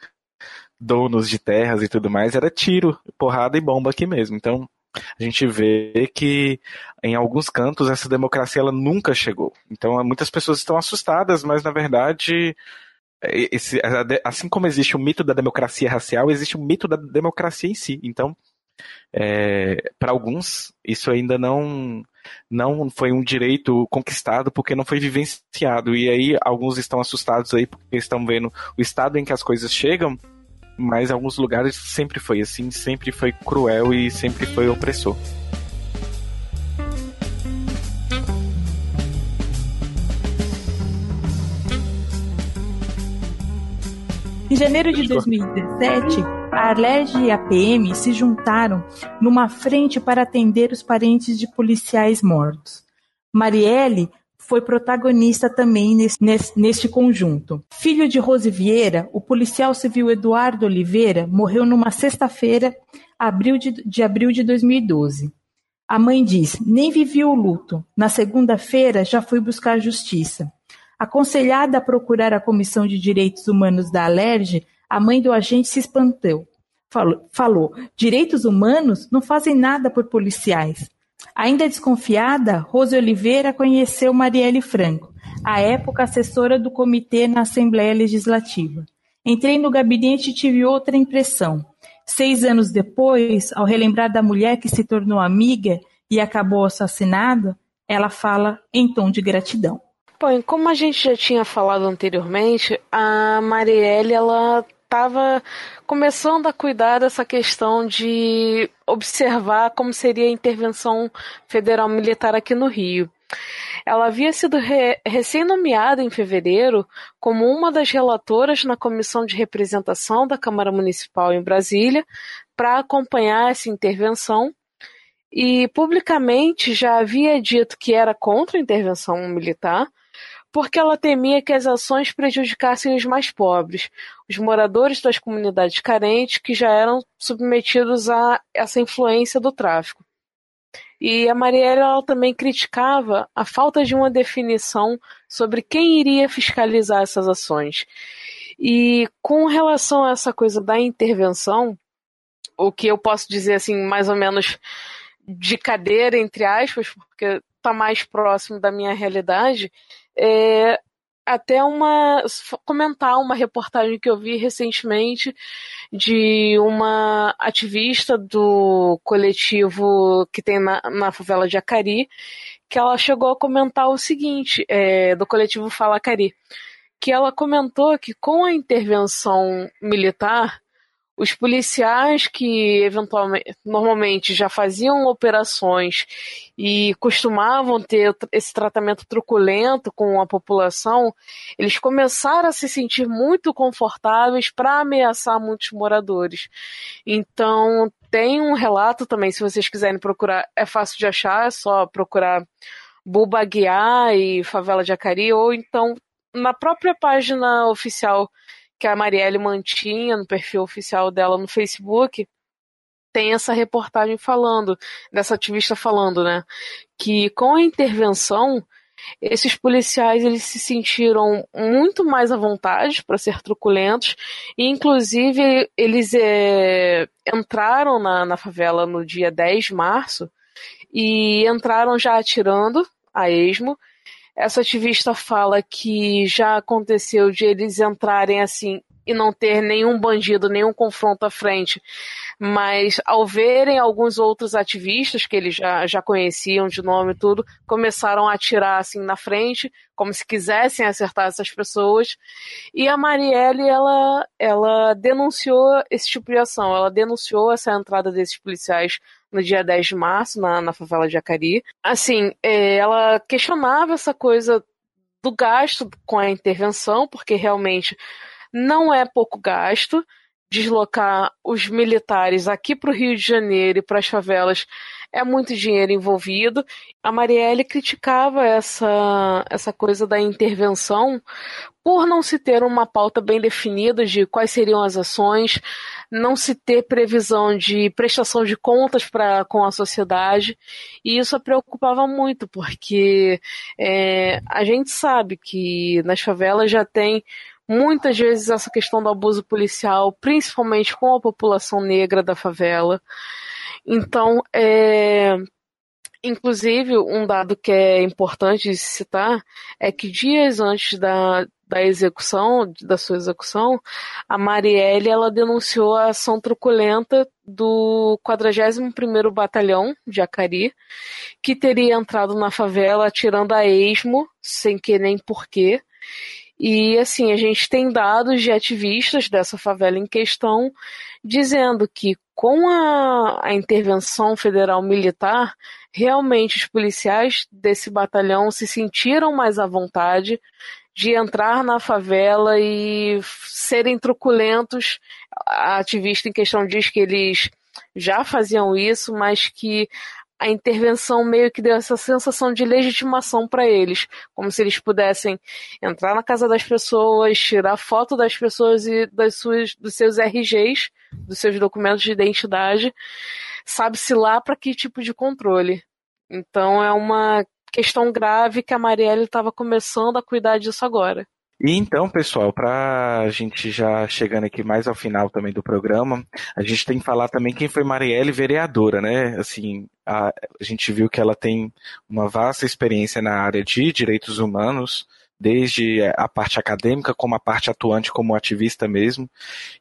donos de terras e tudo mais, era tiro, porrada e bomba aqui mesmo. Então, a gente vê que em alguns cantos essa democracia ela nunca chegou. Então, muitas pessoas estão assustadas, mas na verdade esse, assim como existe o mito da democracia racial, existe o mito da democracia em si. Então, é, para alguns, isso ainda não não foi um direito conquistado porque não foi vivenciado. E aí alguns estão assustados aí porque estão vendo o estado em que as coisas chegam, mas em alguns lugares sempre foi assim, sempre foi cruel e sempre foi opressor. Janeiro de 2017, a Alerj e a PM se juntaram numa frente para atender os parentes de policiais mortos. Marielle foi protagonista também nesse, neste conjunto. Filho de Rose Vieira, o policial civil Eduardo Oliveira morreu numa sexta-feira abril de, de abril de 2012. A mãe diz: nem vivi o luto. Na segunda-feira já fui buscar justiça. Aconselhada a procurar a Comissão de Direitos Humanos da Alerj, a mãe do agente se espantou. Falou, falou: direitos humanos não fazem nada por policiais. Ainda desconfiada, Rose Oliveira conheceu Marielle Franco, à época assessora do comitê na Assembleia Legislativa. Entrei no gabinete e tive outra impressão. Seis anos depois, ao relembrar da mulher que se tornou amiga e acabou assassinada, ela fala em tom de gratidão. Bom, como a gente já tinha falado anteriormente, a Marielle ela estava começando a cuidar dessa questão de observar como seria a intervenção federal militar aqui no Rio. Ela havia sido re recém-nomeada em fevereiro como uma das relatoras na Comissão de Representação da Câmara Municipal em Brasília para acompanhar essa intervenção e publicamente já havia dito que era contra a intervenção militar, porque ela temia que as ações prejudicassem os mais pobres, os moradores das comunidades carentes que já eram submetidos a essa influência do tráfico. E a Marielle também criticava a falta de uma definição sobre quem iria fiscalizar essas ações. E com relação a essa coisa da intervenção, o que eu posso dizer assim, mais ou menos de cadeira, entre aspas, porque está mais próximo da minha realidade, é, até uma comentar uma reportagem que eu vi recentemente de uma ativista do coletivo que tem na, na favela de Acari, que ela chegou a comentar o seguinte, é, do coletivo Fala Acari, que ela comentou que com a intervenção militar os policiais que eventualmente, normalmente já faziam operações e costumavam ter esse tratamento truculento com a população, eles começaram a se sentir muito confortáveis para ameaçar muitos moradores. Então, tem um relato também, se vocês quiserem procurar, é fácil de achar, é só procurar Bubaguiá e Favela de Acari, ou então na própria página oficial que a Marielle mantinha no perfil oficial dela no Facebook, tem essa reportagem falando, dessa ativista falando, né, que com a intervenção esses policiais eles se sentiram muito mais à vontade para ser truculentos. E inclusive eles é, entraram na, na favela no dia 10 de março e entraram já atirando a esmo essa ativista fala que já aconteceu de eles entrarem assim e não ter nenhum bandido, nenhum confronto à frente. Mas ao verem alguns outros ativistas que eles já, já conheciam de nome e tudo, começaram a atirar assim na frente, como se quisessem acertar essas pessoas. E a Marielle, ela, ela denunciou esse tipo de ação, ela denunciou essa entrada desses policiais no dia 10 de março, na, na favela de Acari. Assim, é, ela questionava essa coisa do gasto com a intervenção, porque realmente não é pouco gasto deslocar os militares aqui para o Rio de Janeiro e para as favelas é muito dinheiro envolvido. A Marielle criticava essa, essa coisa da intervenção por não se ter uma pauta bem definida de quais seriam as ações, não se ter previsão de prestação de contas para com a sociedade, e isso a preocupava muito, porque é, a gente sabe que nas favelas já tem muitas vezes essa questão do abuso policial, principalmente com a população negra da favela. Então, é, inclusive, um dado que é importante citar é que dias antes da, da execução, da sua execução, a Marielle ela denunciou a ação truculenta do 41º Batalhão de Acari, que teria entrado na favela atirando a esmo, sem que nem porquê, e assim, a gente tem dados de ativistas dessa favela em questão dizendo que com a, a intervenção federal militar, realmente os policiais desse batalhão se sentiram mais à vontade de entrar na favela e serem truculentos. A ativista em questão diz que eles já faziam isso, mas que a intervenção meio que deu essa sensação de legitimação para eles, como se eles pudessem entrar na casa das pessoas, tirar foto das pessoas e das suas, dos seus RGs, dos seus documentos de identidade, sabe-se lá para que tipo de controle. Então é uma questão grave que a Marielle estava começando a cuidar disso agora. E então, pessoal, para a gente já chegando aqui mais ao final também do programa, a gente tem que falar também quem foi Marielle vereadora, né? Assim, a, a gente viu que ela tem uma vasta experiência na área de direitos humanos, desde a parte acadêmica como a parte atuante como ativista mesmo.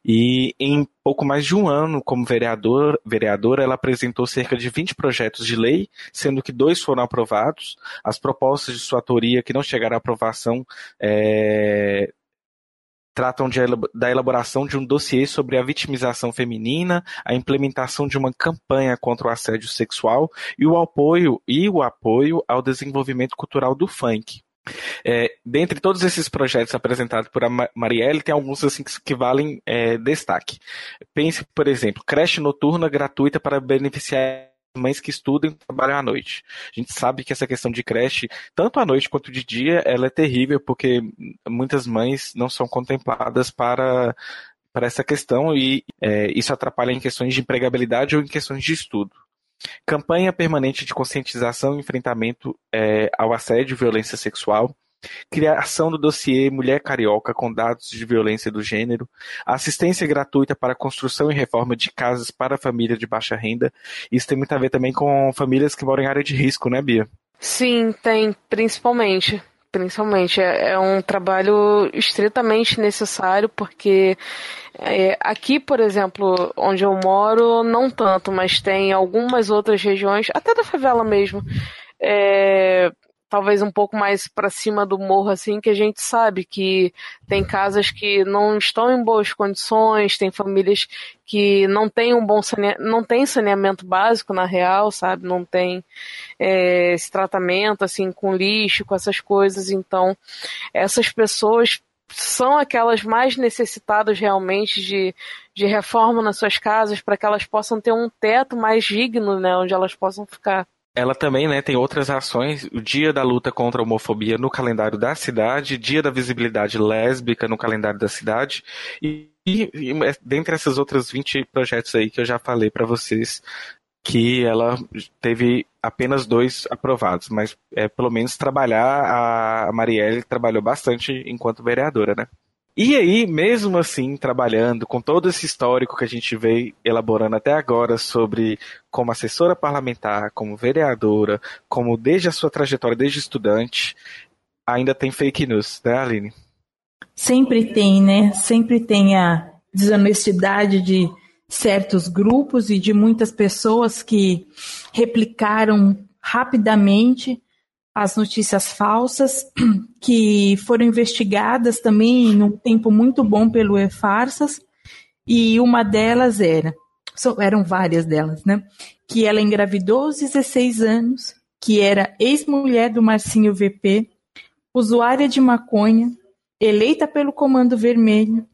E em pouco mais de um ano como vereador, vereadora, ela apresentou cerca de 20 projetos de lei, sendo que dois foram aprovados. As propostas de sua autoria que não chegaram à aprovação é, tratam de, da elaboração de um dossiê sobre a vitimização feminina, a implementação de uma campanha contra o assédio sexual e o apoio e o apoio ao desenvolvimento cultural do funk. É, dentre todos esses projetos apresentados por a Marielle, tem alguns assim, que, que valem é, destaque. Pense, por exemplo, creche noturna gratuita para beneficiar mães que estudam e trabalham à noite. A gente sabe que essa questão de creche, tanto à noite quanto de dia, ela é terrível, porque muitas mães não são contempladas para, para essa questão e é, isso atrapalha em questões de empregabilidade ou em questões de estudo. Campanha permanente de conscientização e enfrentamento é, ao assédio e violência sexual. Criação do dossiê Mulher Carioca com dados de violência do gênero. Assistência gratuita para construção e reforma de casas para famílias de baixa renda. Isso tem muito a ver também com famílias que moram em área de risco, né, Bia? Sim, tem, principalmente principalmente. É, é, um trabalho estritamente necessário, porque é, aqui, por exemplo, onde eu moro, não tanto, mas tem algumas outras regiões, até da favela mesmo, é, talvez um pouco mais para cima do morro, assim, que a gente sabe que tem casas que não estão em boas condições, tem famílias que não têm um bom saneamento, não tem saneamento básico na real, sabe? Não tem é, esse tratamento assim com lixo, com essas coisas. Então, essas pessoas são aquelas mais necessitadas realmente de, de reforma nas suas casas para que elas possam ter um teto mais digno, né, onde elas possam ficar ela também né, tem outras ações, o Dia da Luta contra a Homofobia no calendário da cidade, Dia da Visibilidade Lésbica no calendário da cidade, e, e, e dentre essas outras 20 projetos aí que eu já falei para vocês, que ela teve apenas dois aprovados, mas é, pelo menos trabalhar, a Marielle trabalhou bastante enquanto vereadora, né? E aí, mesmo assim, trabalhando com todo esse histórico que a gente veio elaborando até agora sobre como assessora parlamentar, como vereadora, como desde a sua trajetória, desde estudante, ainda tem fake news, né, Aline? Sempre tem, né? Sempre tem a desonestidade de certos grupos e de muitas pessoas que replicaram rapidamente as notícias falsas, (clears throat) que foram investigadas também num tempo muito bom pelo E-Farsas, e uma delas era, eram várias delas, né? Que ela engravidou aos 16 anos, que era ex-mulher do Marcinho VP, usuária de maconha, eleita pelo Comando Vermelho,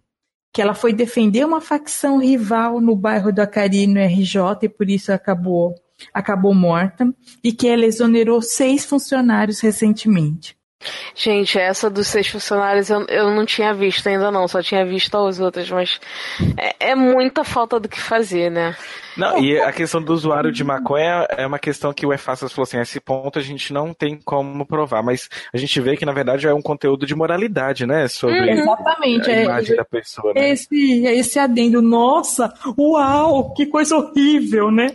que ela foi defender uma facção rival no bairro do Acari, no RJ, e por isso acabou acabou morta e que ela exonerou seis funcionários recentemente. Gente, essa dos seis funcionários eu, eu não tinha visto ainda não, só tinha visto as outras, mas é, é muita falta do que fazer, né? Não, e a questão do usuário de maconha é uma questão que o EFASAS falou assim, esse ponto a gente não tem como provar, mas a gente vê que na verdade é um conteúdo de moralidade, né? Sobre hum, exatamente, a imagem é, da pessoa. Né? Esse, esse adendo, nossa, uau, que coisa horrível, né?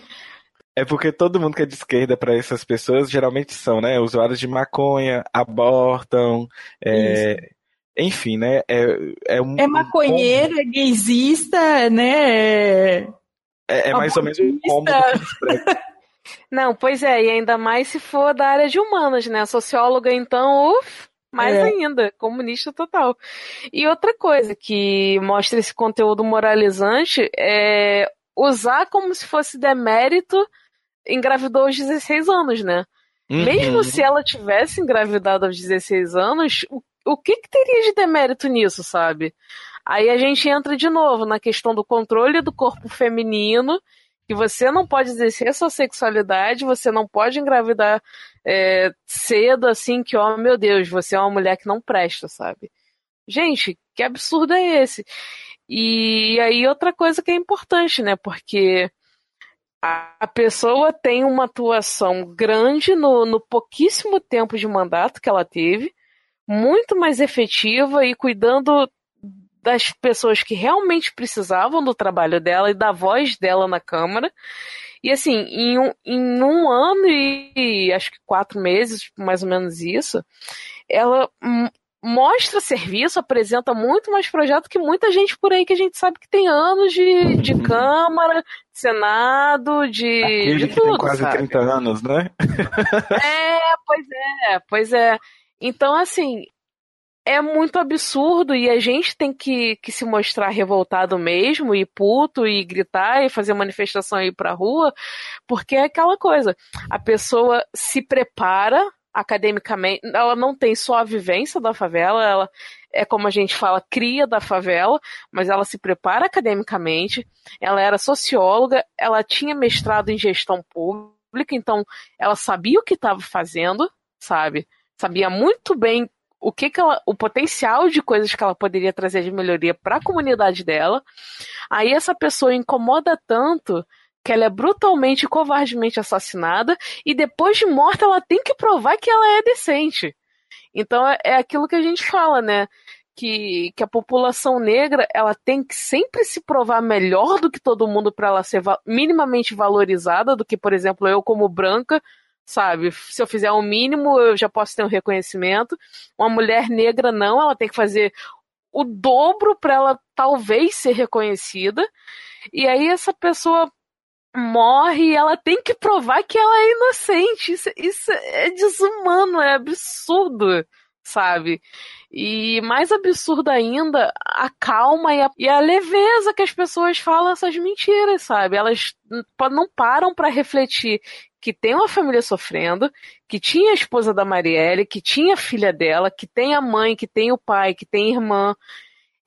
É porque todo mundo que é de esquerda para essas pessoas geralmente são, né? Usuários de maconha, abortam, é, enfim, né? É, é, um, é maconheiro, um... é gaysista, né? É, é mais ou menos um combo (laughs) Não, pois é, e ainda mais se for da área de humanas, né? Socióloga, então, uff, mais é. ainda, comunista total. E outra coisa que mostra esse conteúdo moralizante é usar como se fosse demérito engravidou aos 16 anos, né? Uhum. Mesmo se ela tivesse engravidado aos 16 anos, o, o que, que teria de demérito nisso, sabe? Aí a gente entra de novo na questão do controle do corpo feminino, que você não pode exercer sua sexualidade, você não pode engravidar é, cedo, assim, que, ó, oh, meu Deus, você é uma mulher que não presta, sabe? Gente, que absurdo é esse? E aí outra coisa que é importante, né? Porque a pessoa tem uma atuação grande no, no pouquíssimo tempo de mandato que ela teve, muito mais efetiva e cuidando das pessoas que realmente precisavam do trabalho dela e da voz dela na Câmara. E assim, em um, em um ano e acho que quatro meses, mais ou menos isso, ela mostra serviço, apresenta muito mais projeto que muita gente por aí que a gente sabe que tem anos de, de uhum. Câmara, de Senado, de. Aquele de que tudo, tem quase sabe? 30 anos, né? é, pois é, pois é. Então, assim, é muito absurdo e a gente tem que, que se mostrar revoltado mesmo, e puto, e gritar, e fazer manifestação e ir pra rua, porque é aquela coisa, a pessoa se prepara academicamente, ela não tem só a vivência da favela, ela é como a gente fala, cria da favela, mas ela se prepara academicamente, ela era socióloga, ela tinha mestrado em gestão pública, então ela sabia o que estava fazendo, sabe? Sabia muito bem o que, que ela, o potencial de coisas que ela poderia trazer de melhoria para a comunidade dela. Aí essa pessoa incomoda tanto que ela é brutalmente e covardemente assassinada e depois de morta ela tem que provar que ela é decente. Então é, é aquilo que a gente fala, né? Que, que a população negra ela tem que sempre se provar melhor do que todo mundo para ela ser va minimamente valorizada do que, por exemplo, eu como branca, sabe? Se eu fizer o um mínimo, eu já posso ter um reconhecimento. Uma mulher negra não, ela tem que fazer o dobro para ela talvez ser reconhecida. E aí essa pessoa morre e ela tem que provar que ela é inocente. Isso, isso é desumano, é absurdo, sabe? E mais absurdo ainda, a calma e a, e a leveza que as pessoas falam essas mentiras, sabe? Elas não param para refletir que tem uma família sofrendo, que tinha a esposa da Marielle, que tinha a filha dela, que tem a mãe, que tem o pai, que tem irmã.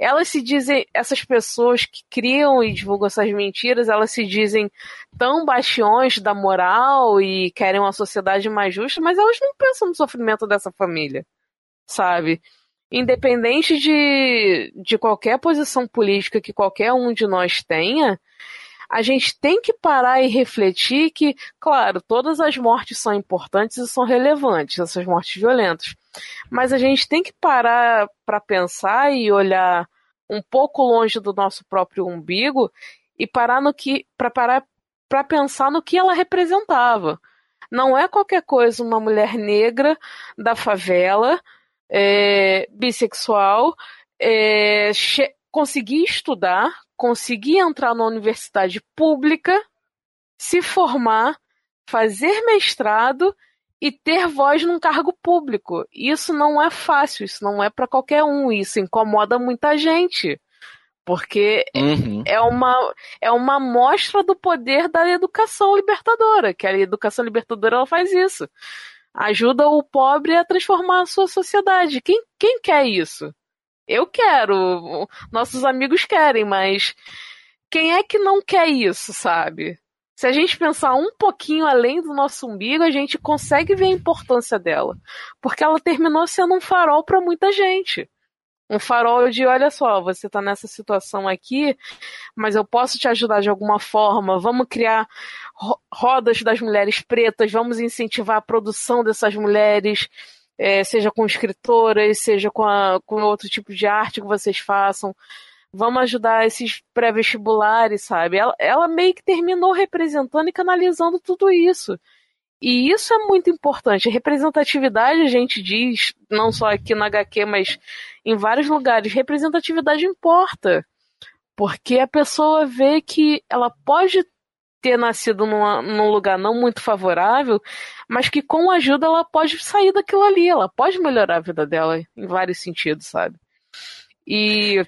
Elas se dizem, essas pessoas que criam e divulgam essas mentiras, elas se dizem tão bastiões da moral e querem uma sociedade mais justa, mas elas não pensam no sofrimento dessa família, sabe? Independente de, de qualquer posição política que qualquer um de nós tenha, a gente tem que parar e refletir que, claro, todas as mortes são importantes e são relevantes, essas mortes violentas. Mas a gente tem que parar para pensar e olhar um pouco longe do nosso próprio umbigo e parar no que para parar para pensar no que ela representava. Não é qualquer coisa uma mulher negra da favela, é, bissexual, é, conseguir estudar, conseguir entrar na universidade pública, se formar, fazer mestrado e ter voz num cargo público. Isso não é fácil, isso não é para qualquer um, isso incomoda muita gente. Porque uhum. é, uma, é uma mostra do poder da educação libertadora, que a educação libertadora ela faz isso. Ajuda o pobre a transformar a sua sociedade. Quem, quem quer isso? Eu quero, nossos amigos querem, mas quem é que não quer isso, sabe? Se a gente pensar um pouquinho além do nosso umbigo, a gente consegue ver a importância dela. Porque ela terminou sendo um farol para muita gente. Um farol de, olha só, você está nessa situação aqui, mas eu posso te ajudar de alguma forma. Vamos criar rodas das mulheres pretas, vamos incentivar a produção dessas mulheres é, seja com escritoras, seja com, a, com outro tipo de arte que vocês façam. Vamos ajudar esses pré-vestibulares, sabe? Ela, ela meio que terminou representando e canalizando tudo isso. E isso é muito importante. Representatividade, a gente diz, não só aqui na HQ, mas em vários lugares, representatividade importa. Porque a pessoa vê que ela pode ter nascido numa, num lugar não muito favorável, mas que com ajuda ela pode sair daquilo ali, ela pode melhorar a vida dela em vários sentidos, sabe? E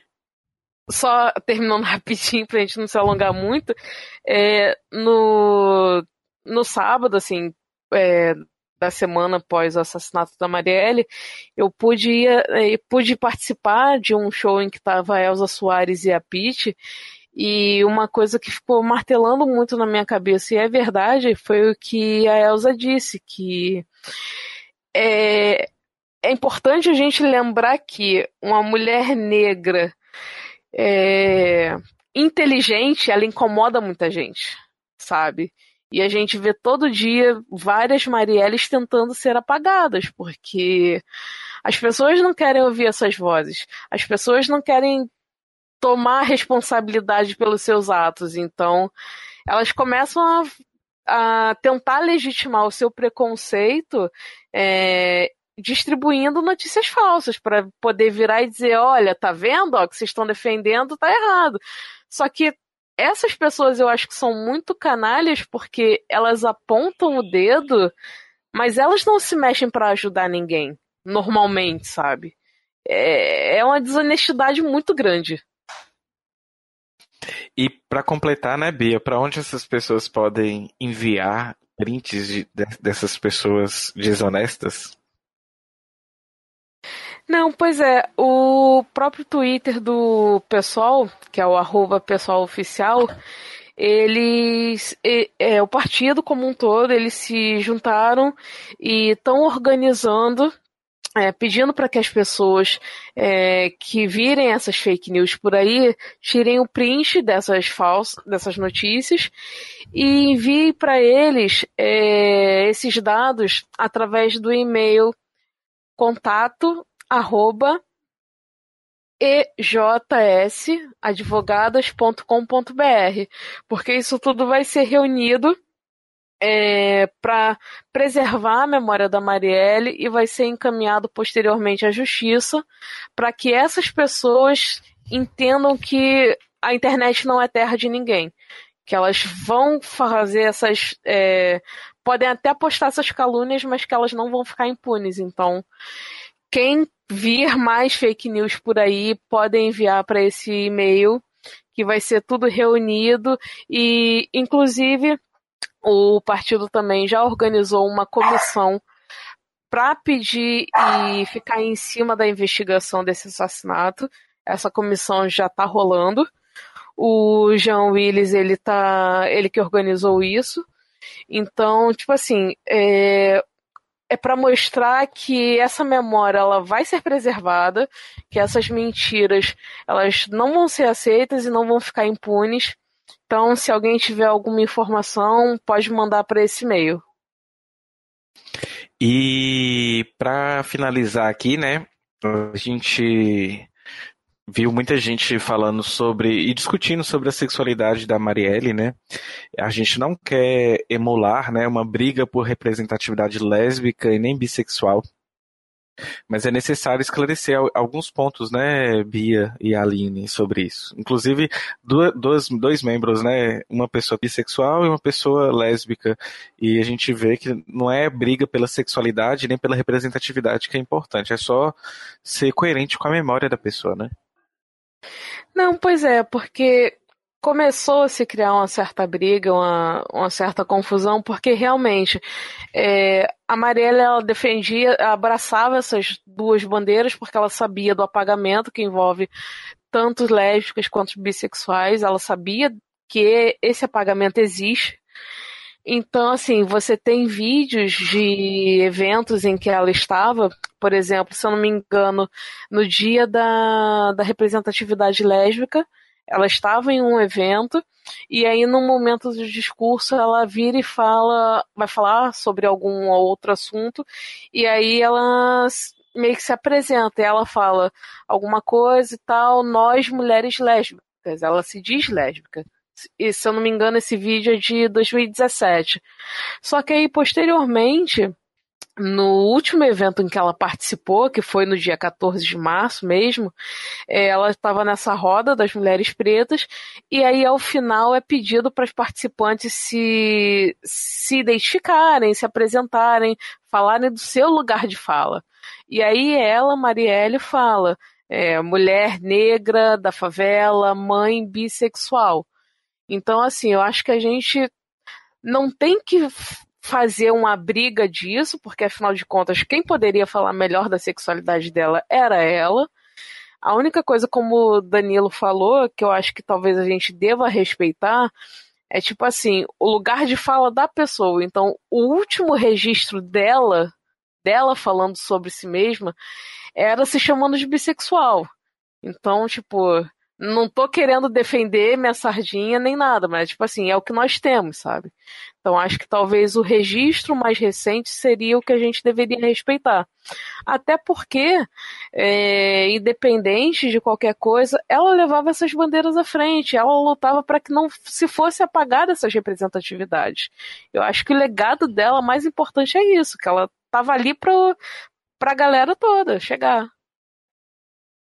só terminando (laughs) rapidinho pra gente não se alongar muito, é, no, no sábado, assim, é, da semana após o assassinato da Marielle, eu pude, ir, é, pude participar de um show em que estava a Elza Soares e a Pete, e uma coisa que ficou martelando muito na minha cabeça, e é verdade, foi o que a Elsa disse, que é, é importante a gente lembrar que uma mulher negra é, inteligente, ela incomoda muita gente, sabe? E a gente vê todo dia várias Marielles tentando ser apagadas, porque as pessoas não querem ouvir essas vozes. As pessoas não querem tomar responsabilidade pelos seus atos. Então, elas começam a, a tentar legitimar o seu preconceito é, distribuindo notícias falsas para poder virar e dizer, olha, tá vendo? Ó, que vocês estão defendendo tá errado. Só que essas pessoas eu acho que são muito canalhas porque elas apontam o dedo, mas elas não se mexem para ajudar ninguém, normalmente, sabe? É, é uma desonestidade muito grande. E para completar, né, Bia, para onde essas pessoas podem enviar prints de, de, dessas pessoas desonestas? Não, pois é, o próprio Twitter do pessoal, que é o arroba pessoal oficial, eles, é, o partido como um todo, eles se juntaram e estão organizando é, pedindo para que as pessoas é, que virem essas fake news por aí tirem o print dessas falsas, dessas notícias e enviem para eles é, esses dados através do e-mail contato arroba ejsadvogadas.com.br, porque isso tudo vai ser reunido é, para preservar a memória da Marielle e vai ser encaminhado posteriormente à justiça para que essas pessoas entendam que a internet não é terra de ninguém. que elas vão fazer essas. É, podem até postar essas calúnias, mas que elas não vão ficar impunes. Então, quem vir mais fake news por aí, podem enviar para esse e-mail, que vai ser tudo reunido e, inclusive, o partido também já organizou uma comissão para pedir e ficar em cima da investigação desse assassinato. Essa comissão já está rolando. O Jean Willis, ele tá, ele que organizou isso. Então, tipo assim, é, é para mostrar que essa memória ela vai ser preservada, que essas mentiras elas não vão ser aceitas e não vão ficar impunes. Então, se alguém tiver alguma informação, pode mandar para esse e-mail. E para finalizar aqui, né, a gente viu muita gente falando sobre e discutindo sobre a sexualidade da Marielle, né? A gente não quer emular, né, uma briga por representatividade lésbica e nem bissexual. Mas é necessário esclarecer alguns pontos, né, Bia e Aline, sobre isso. Inclusive, dois, dois membros, né, uma pessoa bissexual e uma pessoa lésbica. E a gente vê que não é briga pela sexualidade nem pela representatividade que é importante, é só ser coerente com a memória da pessoa, né? Não, pois é, porque começou a se criar uma certa briga, uma, uma certa confusão, porque realmente é, a Marielle ela defendia, abraçava essas duas bandeiras porque ela sabia do apagamento que envolve tanto lésbicas quanto bissexuais, ela sabia que esse apagamento existe. Então, assim, você tem vídeos de eventos em que ela estava, por exemplo, se eu não me engano, no dia da, da representatividade lésbica, ela estava em um evento e aí no momento do discurso ela vira e fala, vai falar sobre algum outro assunto e aí ela meio que se apresenta e ela fala alguma coisa e tal, nós mulheres lésbicas, ela se diz lésbica. E se eu não me engano esse vídeo é de 2017. Só que aí posteriormente no último evento em que ela participou, que foi no dia 14 de março mesmo, é, ela estava nessa roda das mulheres pretas, e aí ao final é pedido para as participantes se, se identificarem, se apresentarem, falarem do seu lugar de fala. E aí ela, Marielle, fala: é, mulher negra da favela, mãe bissexual. Então, assim, eu acho que a gente não tem que fazer uma briga disso, porque afinal de contas, quem poderia falar melhor da sexualidade dela era ela. A única coisa, como o Danilo falou, que eu acho que talvez a gente deva respeitar, é tipo assim, o lugar de fala da pessoa. Então, o último registro dela, dela falando sobre si mesma, era se chamando de bissexual. Então, tipo, não tô querendo defender minha sardinha nem nada, mas tipo assim, é o que nós temos, sabe? Então acho que talvez o registro mais recente seria o que a gente deveria respeitar. Até porque, é, independente de qualquer coisa, ela levava essas bandeiras à frente, ela lutava para que não se fosse apagada essas representatividades. Eu acho que o legado dela mais importante é isso, que ela estava ali para a galera toda chegar.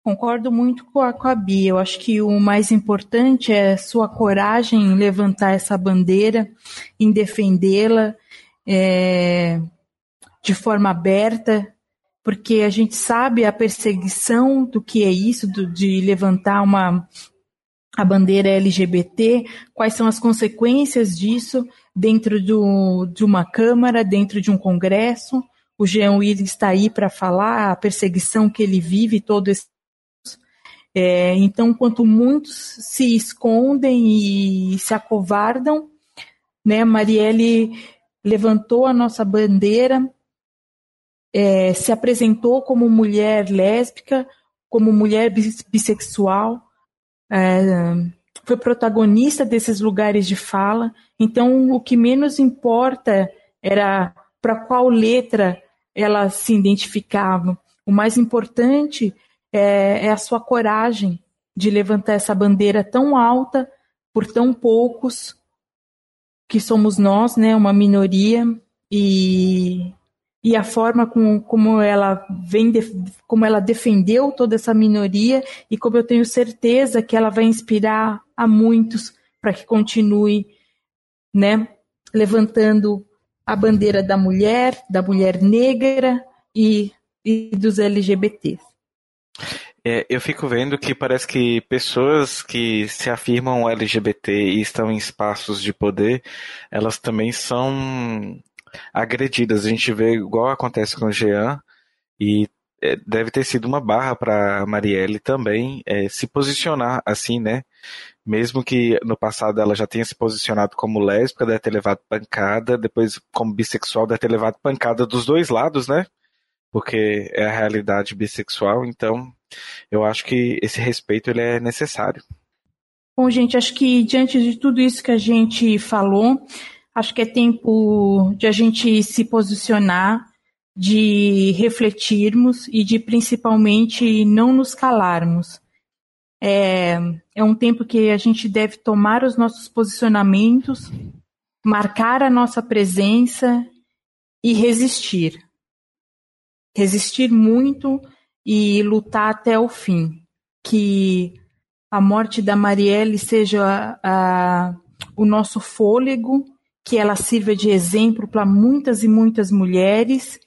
Concordo muito com a, com a Bia. Eu acho que o mais importante é sua coragem em levantar essa bandeira, em defendê-la é, de forma aberta, porque a gente sabe a perseguição do que é isso, do, de levantar uma a bandeira LGBT, quais são as consequências disso dentro do, de uma Câmara, dentro de um Congresso. O Jean Willis está aí para falar a perseguição que ele vive todo esse é, então, quanto muitos se escondem e se acovardam, né, Marielle levantou a nossa bandeira, é, se apresentou como mulher lésbica, como mulher bissexual, é, foi protagonista desses lugares de fala. Então, o que menos importa era para qual letra ela se identificava. O mais importante é, é a sua coragem de levantar essa bandeira tão alta por tão poucos que somos nós, né, uma minoria e, e a forma com, como ela vem como ela defendeu toda essa minoria e como eu tenho certeza que ela vai inspirar a muitos para que continue, né, levantando a bandeira da mulher, da mulher negra e, e dos LGBTs. É, eu fico vendo que parece que pessoas que se afirmam LGBT e estão em espaços de poder, elas também são agredidas. A gente vê igual acontece com o Jean e é, deve ter sido uma barra para Marielle também é, se posicionar assim, né? Mesmo que no passado ela já tenha se posicionado como lésbica, deve ter levado pancada, depois como bissexual deve ter levado pancada dos dois lados, né? Porque é a realidade bissexual, então eu acho que esse respeito ele é necessário. Bom, gente, acho que diante de tudo isso que a gente falou, acho que é tempo de a gente se posicionar, de refletirmos e de principalmente não nos calarmos. É, é um tempo que a gente deve tomar os nossos posicionamentos, marcar a nossa presença e resistir. Resistir muito e lutar até o fim. Que a morte da Marielle seja a, o nosso fôlego, que ela sirva de exemplo para muitas e muitas mulheres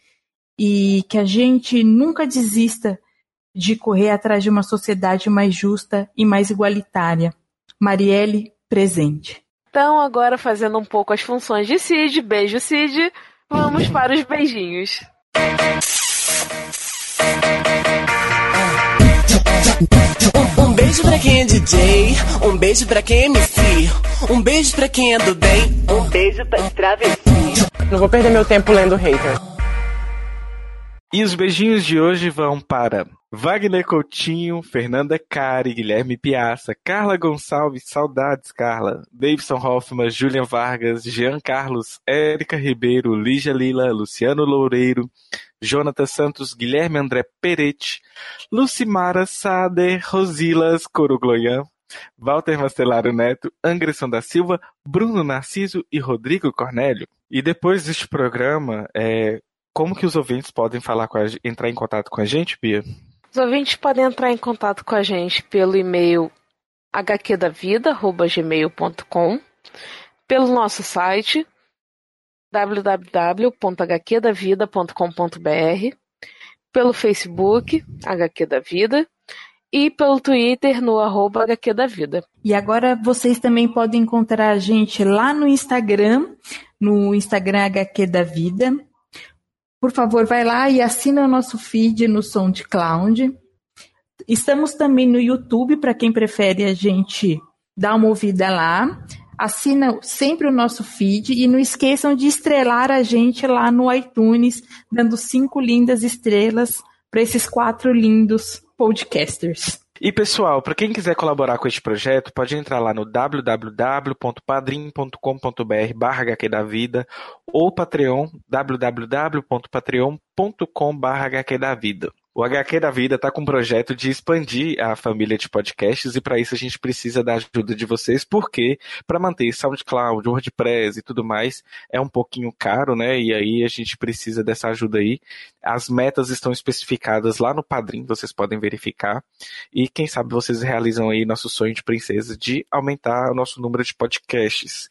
e que a gente nunca desista de correr atrás de uma sociedade mais justa e mais igualitária. Marielle, presente. Então, agora fazendo um pouco as funções de Cid, beijo Cid, vamos para os beijinhos. Um, beijo pra quem é DJ, um beijo pra quem é MC, um beijo pra quem é do bem, um beijo pra travesti. Não vou perder meu tempo lendo hater. E os beijinhos de hoje vão para Wagner Coutinho, Fernanda Cari, Guilherme Piaça, Carla Gonçalves, saudades Carla, Davidson Hoffman, Julian Vargas, Jean Carlos, Érica Ribeiro, Lígia Lila, Luciano Loureiro, Jonathan Santos, Guilherme André Peretti, Lucimara Sader, Rosilas Corugloian, Walter Mastelaro Neto, Angresson da Silva, Bruno Narciso e Rodrigo Cornélio. E depois deste programa, é, como que os ouvintes podem falar com a, entrar em contato com a gente, Bia? Os ouvintes podem entrar em contato com a gente pelo e-mail hqdavida.gmail.com, pelo nosso site www.hqdavida.com.br, pelo Facebook HQ da Vida e pelo Twitter no arroba HQ da Vida. E agora vocês também podem encontrar a gente lá no Instagram, no Instagram HQ da Vida. Por favor, vai lá e assina o nosso feed no SoundCloud. Estamos também no YouTube, para quem prefere a gente dar uma ouvida lá. Assina sempre o nosso feed e não esqueçam de estrelar a gente lá no iTunes, dando cinco lindas estrelas para esses quatro lindos podcasters. E pessoal, para quem quiser colaborar com este projeto, pode entrar lá no www.padrim.com.br barra da vida ou Patreon www.patreon.com barra da vida. O HQ da Vida está com um projeto de expandir a família de podcasts e para isso a gente precisa da ajuda de vocês, porque para manter SoundCloud, WordPress e tudo mais é um pouquinho caro, né? E aí a gente precisa dessa ajuda aí. As metas estão especificadas lá no Padrim, vocês podem verificar. E quem sabe vocês realizam aí nosso sonho de princesa de aumentar o nosso número de podcasts.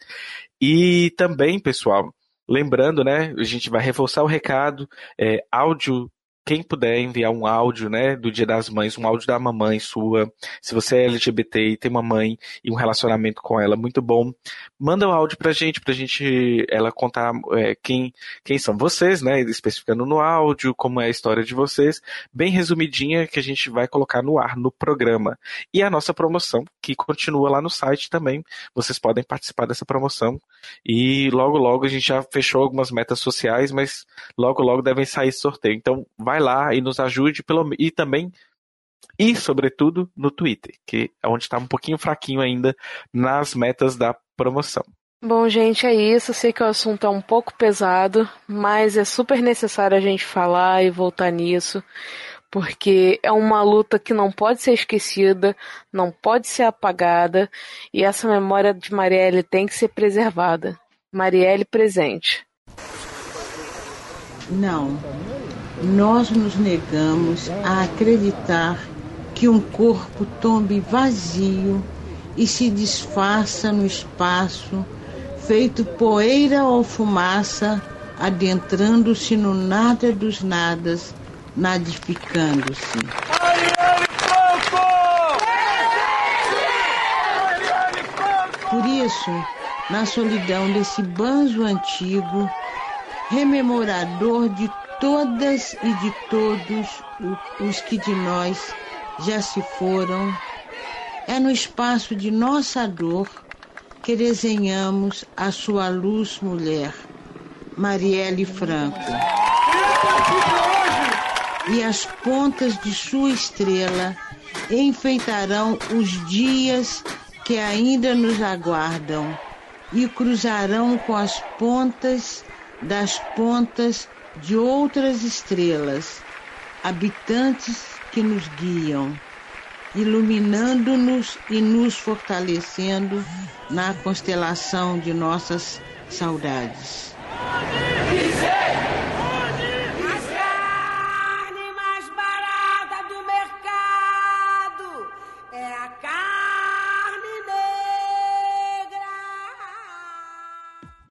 E também, pessoal, Lembrando, né, a gente vai reforçar o recado, é, áudio quem puder enviar um áudio, né, do Dia das Mães, um áudio da mamãe sua, se você é LGBT e tem uma mãe e um relacionamento com ela muito bom, manda o um áudio pra gente, pra gente ela contar é, quem, quem são vocês, né, especificando no áudio, como é a história de vocês, bem resumidinha que a gente vai colocar no ar no programa. E a nossa promoção, que continua lá no site também, vocês podem participar dessa promoção e logo logo a gente já fechou algumas metas sociais, mas logo logo devem sair sorteio. Então, vai vai lá e nos ajude pelo e também e sobretudo no Twitter, que é onde está um pouquinho fraquinho ainda nas metas da promoção. Bom, gente, é isso. Sei que o assunto é um pouco pesado, mas é super necessário a gente falar e voltar nisso, porque é uma luta que não pode ser esquecida, não pode ser apagada, e essa memória de Marielle tem que ser preservada. Marielle presente. Não, nós nos negamos a acreditar que um corpo tombe vazio e se disfarça no espaço, feito poeira ou fumaça, adentrando-se no nada dos nadas, nadificando-se. Por isso, na solidão desse banzo antigo, rememorador de todas e de todos os que de nós já se foram, é no espaço de nossa dor que desenhamos a sua luz mulher, Marielle Franco. E as pontas de sua estrela enfeitarão os dias que ainda nos aguardam e cruzarão com as pontas das pontas de outras estrelas, habitantes que nos guiam, iluminando-nos e nos fortalecendo na constelação de nossas saudades.